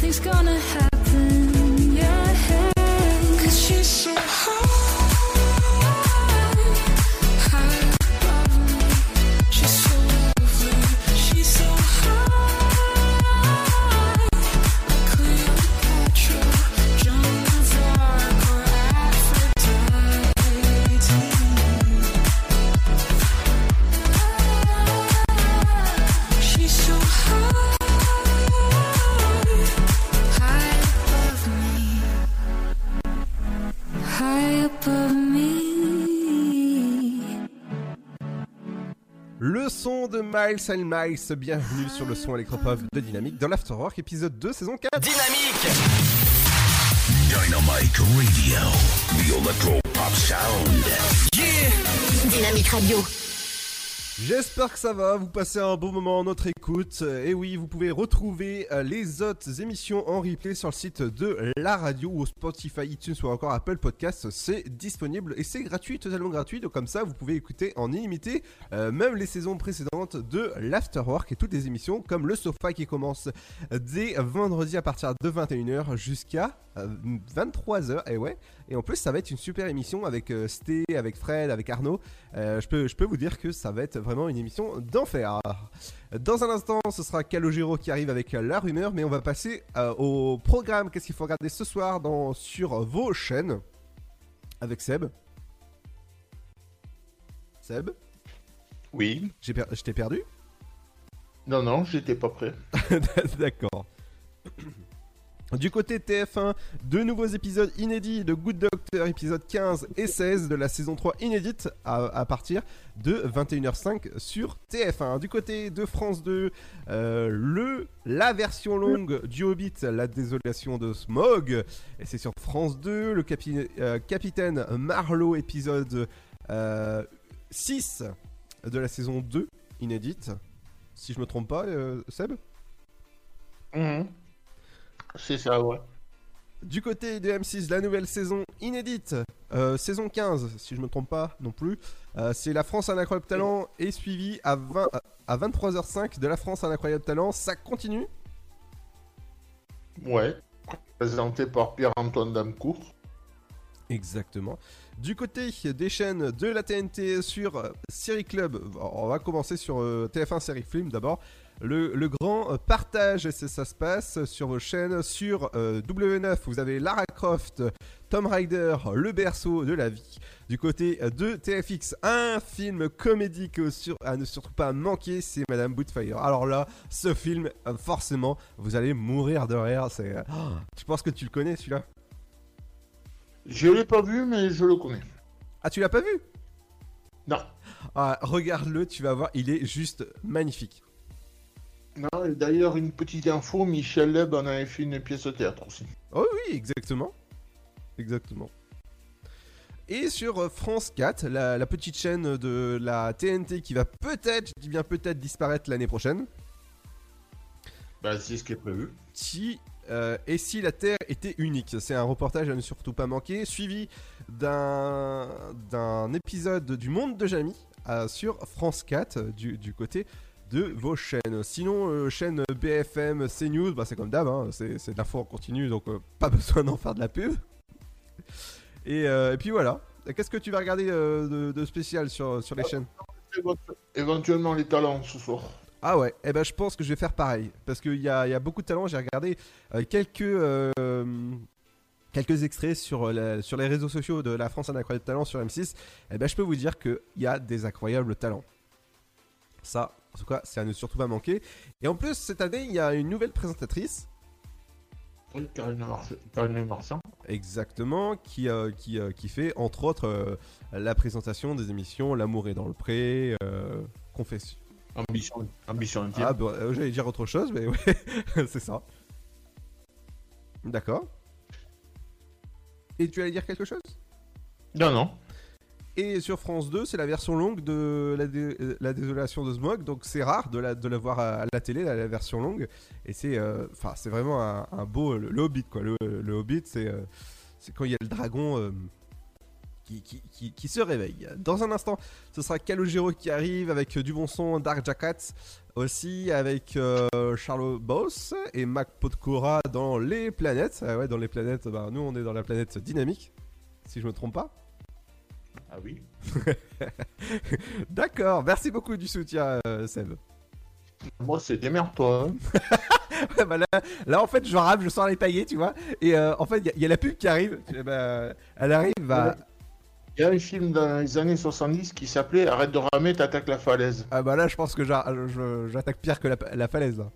Nothing's gonna happen. Miles and Miles, bienvenue sur le son électropop de Dynamique dans l'Afterwork épisode 2 saison 4. Dynamique Dynamite Radio. The Electro Pop Sound. Dynamique Radio. J'espère que ça va, vous passez un bon moment en notre écoute. Et oui, vous pouvez retrouver euh, les autres émissions en replay sur le site de la radio ou Spotify, iTunes ou encore Apple Podcasts. C'est disponible et c'est gratuit, totalement gratuit. Donc comme ça, vous pouvez écouter en illimité euh, même les saisons précédentes de l'Afterwork et toutes les émissions comme le Sofa qui commence dès vendredi à partir de 21h jusqu'à 23h. Et ouais. Et en plus, ça va être une super émission avec euh, Sté, avec Fred, avec Arnaud. Euh, je, peux, je peux vous dire que ça va être vraiment une émission d'enfer. Dans un instant, ce sera Calogero qui arrive avec la rumeur, mais on va passer euh, au programme. Qu'est-ce qu'il faut regarder ce soir dans, sur vos chaînes avec Seb? Seb? Oui. J'ai per- Je t'ai perdu? Non, non, j'étais pas prêt. D'accord. Du côté TF1, deux nouveaux épisodes inédits de Good Doctor, épisode 15 et 16 de la saison 3 inédite à, à partir de 21h05 sur TF1. Du côté de France 2, euh, le, la version longue du Hobbit, la désolation de Smog, et c'est sur France 2, le capi- euh, capitaine Marlowe, épisode euh, 6 de la saison 2 inédite. Si je me trompe pas, euh, Seb? Mhm. C'est ça, ouais. Du côté de M6, la nouvelle saison inédite, euh, saison 15, si je me trompe pas non plus, euh, c'est La France un incroyable talent et suivi à, 20, à 23h05 de La France un incroyable talent. Ça continue? Ouais. Présenté par Pierre-Antoine Damcourt. Exactement. Du côté des chaînes de la TNT sur euh, Série Club, on va commencer sur euh, TF1 Série Film d'abord. Le, le grand partage, c'est ça se passe sur vos chaînes. Sur euh, W9, vous avez Lara Croft, Tom Rider, Le berceau de la vie. Du côté de TFX, un film comédique à ne surtout pas manquer, c'est Madame Bootfire. Alors là, ce film, forcément, vous allez mourir de rire. C'est, oh, tu penses que tu le connais celui-là? Je l'ai pas vu, mais je le connais. Ah, tu l'as pas vu? Non. Ah, regarde-le, tu vas voir, il est juste magnifique. Non, et d'ailleurs, une petite info, Michel Leb en avait fait une pièce de théâtre aussi. Oh oui, exactement. Exactement. Et sur euh, France 4, la, la petite chaîne de la TNT qui va peut-être, je dis bien peut-être, disparaître l'année prochaine. Bah, c'est ce qui est prévu. Euh, et si la Terre était unique C'est un reportage à ne surtout pas manquer, suivi d'un d'un épisode du Monde de Jamie euh, sur France 4 euh, du, du côté de vos chaînes. Sinon, euh, chaîne BFM, CNews, bah, c'est comme d'hab, hein, c'est de l'info en continu, donc euh, pas besoin d'en faire de la pub. Et, euh, et puis voilà. Qu'est-ce que tu vas regarder euh, de, de spécial sur, sur les chaînes? Éventuellement les talents ce soir. Ah ouais, eh ben je pense que je vais faire pareil. Parce qu'il y a, y a beaucoup de talents. J'ai regardé quelques, quelques extraits sur, la- sur les réseaux sociaux de la France un incroyable talent sur M6. Eh ben je peux vous dire qu'il y a des incroyables talents. Ça, en tout cas, c'est à ne surtout pas manquer. Et en plus, cette année, il y a une nouvelle présentatrice. Oui, Karine Marchand. Exactement, qui, euh, qui, euh, qui fait entre autres euh, la présentation des émissions L'amour est dans le pré, Confession. Ambition, ambition. Ah, bah, j'allais dire autre chose, mais ouais, c'est ça. D'accord. Et tu allais dire quelque chose? Non, non. Et sur France 2, c'est la version longue de euh, la désolation de Smog, donc c'est rare de la, de la voir à, la télé, la, version longue. Et c'est euh, vraiment un, beau. Le, le Hobbit, quoi. Le, Hobbit, c'est euh, quand il y a le dragon euh, qui, qui, qui- se réveille. Dans un instant, ce sera Calogero qui arrive avec du bon son, Dark Jackets aussi, avec euh, Charles Boss et Mac Podkora dans les planètes. Ah ouais, dans les planètes, bah, nous on est dans la planète dynamique, si je me trompe pas. Ah oui. D'accord, merci beaucoup du soutien, euh, Seb. Moi, c'est démerde-toi. hein. Ouais, bah là, là, en fait, je rappe, je sors les paillets, tu vois. Et euh, en fait, il y a- il y, a la pub qui arrive. Eh ben, elle arrive bah, à. Il y a un film dans les années 70 qui s'appelait Arrête de ramer, t'attaques la falaise. Ah bah là, je pense que j'attaque pire que la, la falaise. là.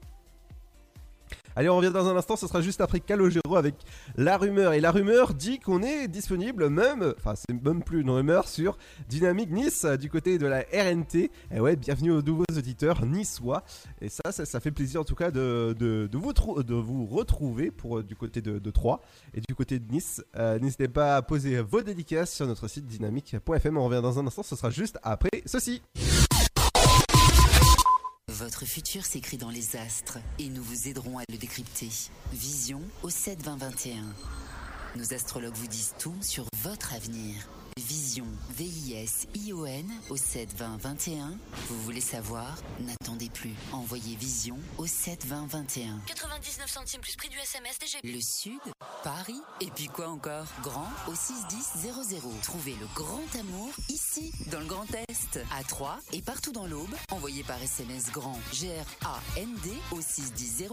Allez, on revient dans un instant, ce sera juste après Calogero avec la rumeur. Et la rumeur dit qu'on est disponible même, enfin c'est même plus une rumeur, sur Dynamique Nice du côté de la RNT. Et ouais, bienvenue aux nouveaux auditeurs niçois. Et ça, ça, fait plaisir en tout cas de, de, vous, de vous retrouver pour euh, du côté de, de Troyes et du côté de Nice. Euh, N'hésitez pas à poser vos dédicaces sur notre site dynamique.fm. On revient dans un instant, ce sera juste après ceci. Votre futur s'écrit dans les astres et nous vous aiderons à le décrypter. Vision au 7 20 21. Nos astrologues vous disent tout sur votre avenir. Vision, V-I-S-I-O-N au 7 20 21. Vous voulez savoir? N'attendez plus. Envoyez Vision au 7 20 21. 99 centimes plus prix du SMS DGP. Le Sud, Paris, et puis quoi encore? Grand au 61000. Trouvez le grand amour ici, dans le Grand Est, à Troyes et partout dans l'Aube. Envoyez par SMS grand G-R-A-N-D au 61000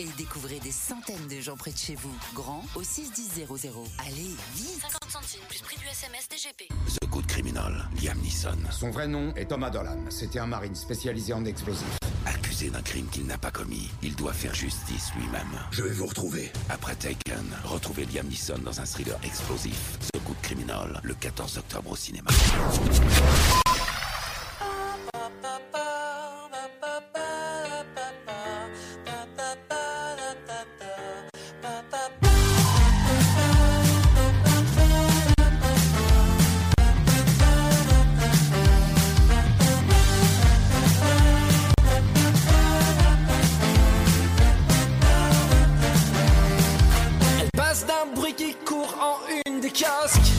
et découvrez des centaines de gens près de chez vous. Grand au 61000. Allez, vite 50 centimes plus prix du SMS The Good Criminal. Liam Neeson. Son vrai nom est Thomas Dolan. C'était un marine spécialisé en explosifs. Accusé d'un crime qu'il n'a pas commis, il doit faire justice lui-même. Je vais vous retrouver. Après Taken, retrouvez Liam Neeson dans un thriller explosif, The Good Criminal, le 14 octobre au cinéma. Des kiosques.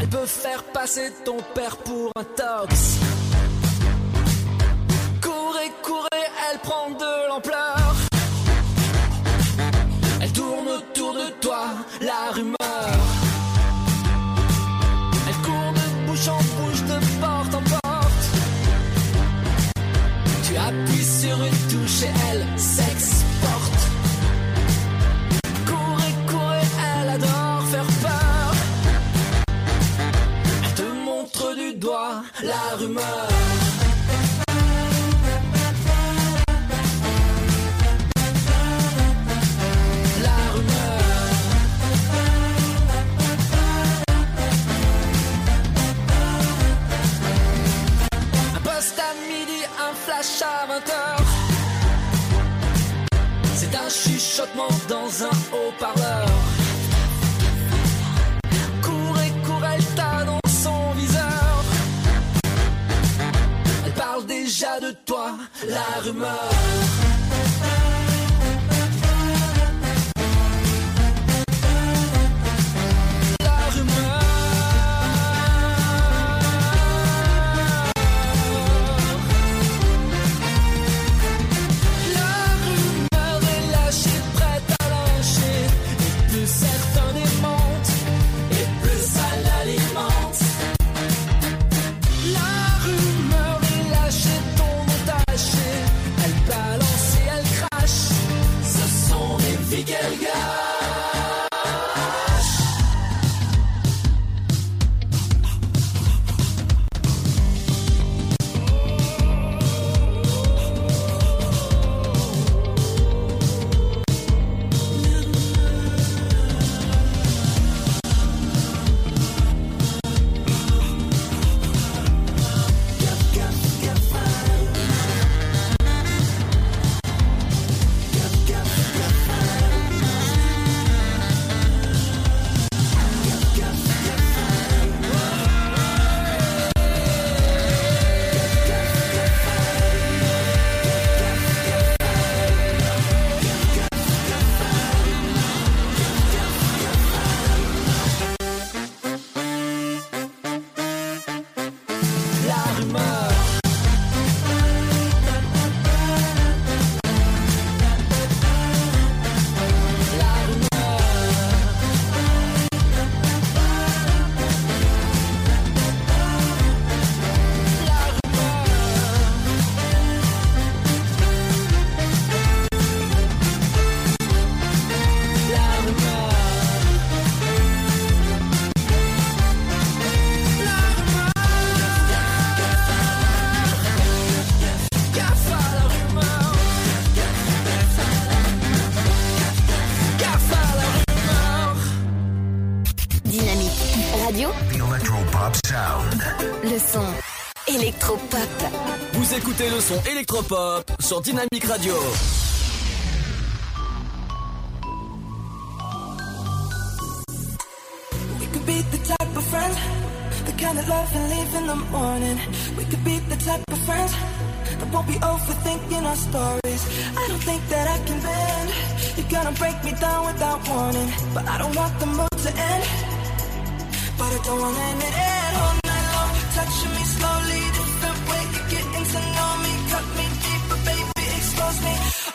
Elle peut faire passer ton père pour un tox. Courez, courez, elle prend de l'ampleur. Poste à midi, un flash à 20 heures. C'est un chuchotement dans un haut-parleur. Déjà de toi, la rumeur. Électropop sur Dynamique Radio. We could be the type of friends, the kind of love and leave in the morning. We could be the type of friends that won't be overthinking our stories. I don't think that I can bend. You're gonna break me down without warning, but I don't want the mood to end. But I don't wanna end it all night long. Touching me slowly,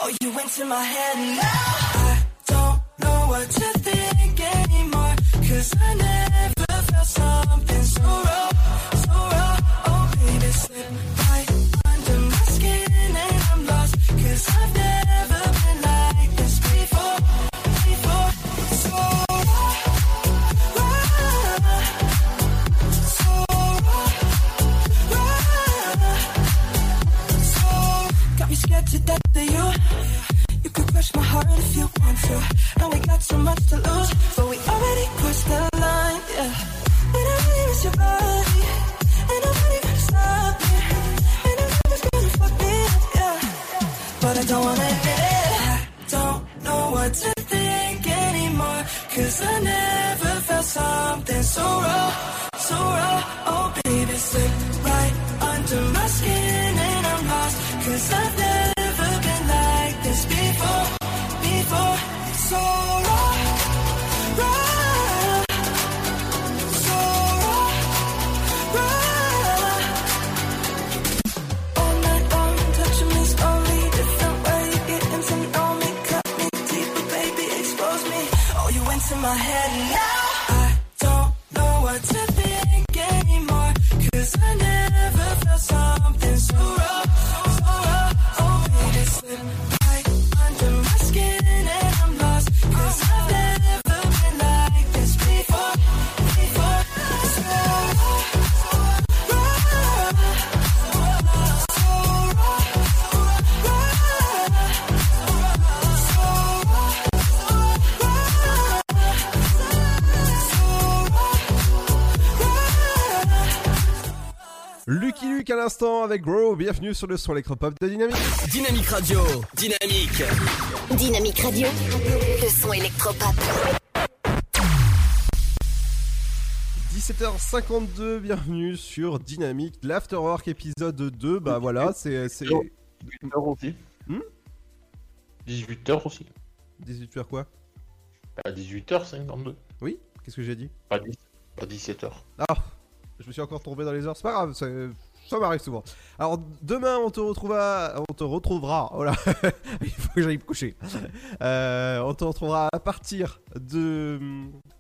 Oh, you into my head now. I don't know what to think anymore. Cause I never felt something so raw, avec Grow, bienvenue sur le son électropop de Dynamique. Dynamique Radio, dynamique. Dynamique Radio, le son électropop. 17h52, bienvenue sur Dynamique, l'Afterwork épisode 2, bah voilà, c'est... c'est... 18h aussi. Hmm 18h aussi. 18h quoi? À 18h52. Oui Qu'est-ce que j'ai dit? Pas, 10, pas 17h. Ah Je me suis encore tombé dans les heures, c'est pas grave, ça m'arrive souvent. Alors demain on te retrouvera, on te retrouvera, oh là, il faut que j'aille me coucher. Euh, on te retrouvera à partir de,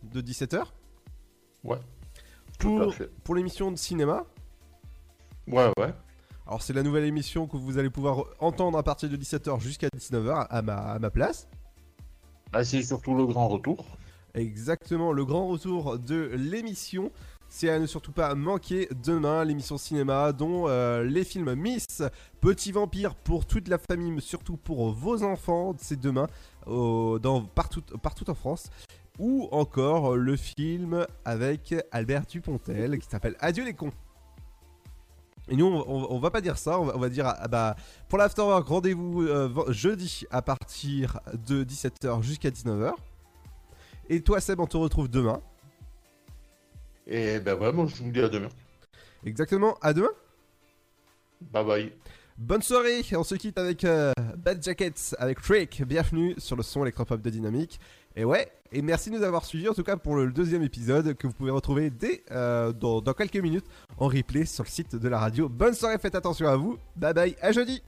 de 17h. Ouais. Pour, pour l'émission de cinéma. Ouais, ouais. Alors c'est la nouvelle émission que vous allez pouvoir entendre à partir de 17h jusqu'à 19h à ma, à ma place. Là, c'est surtout le grand retour. Exactement, le grand retour de l'émission. C'est à ne surtout pas manquer demain l'émission cinéma dont euh, les films Miss, Petit Vampire pour toute la famille, mais surtout pour vos enfants, c'est demain dans, partout, partout en France. Ou encore le film avec Albert Dupontel qui s'appelle Adieu les cons. Et nous, on, on- va pas dire ça, on va, dire, ah bah, pour l'afterwork, rendez-vous euh, jeudi à partir de 17h jusqu'à 19h. Et toi, Seb, on te retrouve demain. Et ben vraiment, je vous dis à demain. Exactement, à demain. Bye bye. Bonne soirée, on se quitte avec euh, Bad Jackets, avec Trick. Bienvenue sur le son électropop de Dynamique. Et ouais, et merci de nous avoir suivis en tout cas pour le deuxième épisode que vous pouvez retrouver dès euh, dans, dans quelques minutes en replay sur le site de la radio. Bonne soirée, faites attention à vous. Bye bye, à jeudi.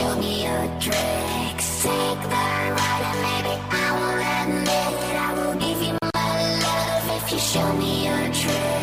Show me your tricks. Take the ride and maybe I will admit it. I will give you my love if you show me your trick.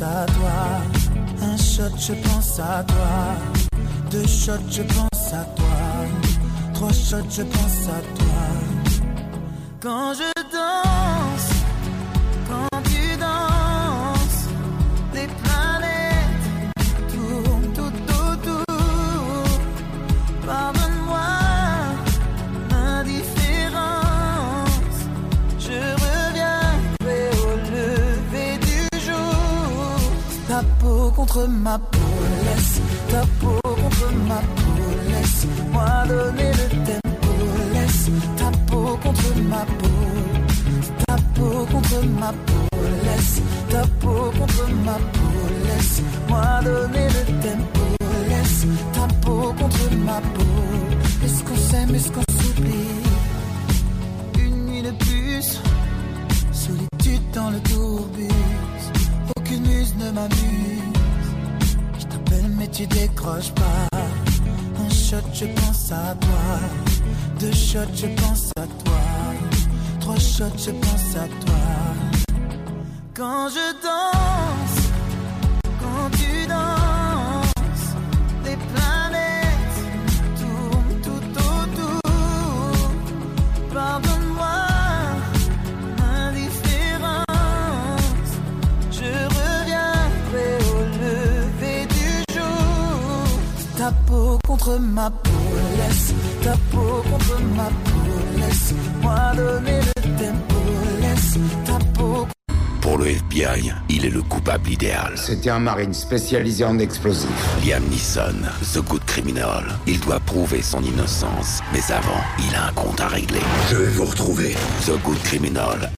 à toi. Un shot, je pense à toi. Deux shots, je pense à toi. Trois shots, je pense à toi. Quand je c'était un marine spécialisé en explosifs. Liam Neeson, The Good Criminal. Il doit prouver son innocence, mais avant, il a un compte à régler. Je vais vous retrouver. The Good Criminal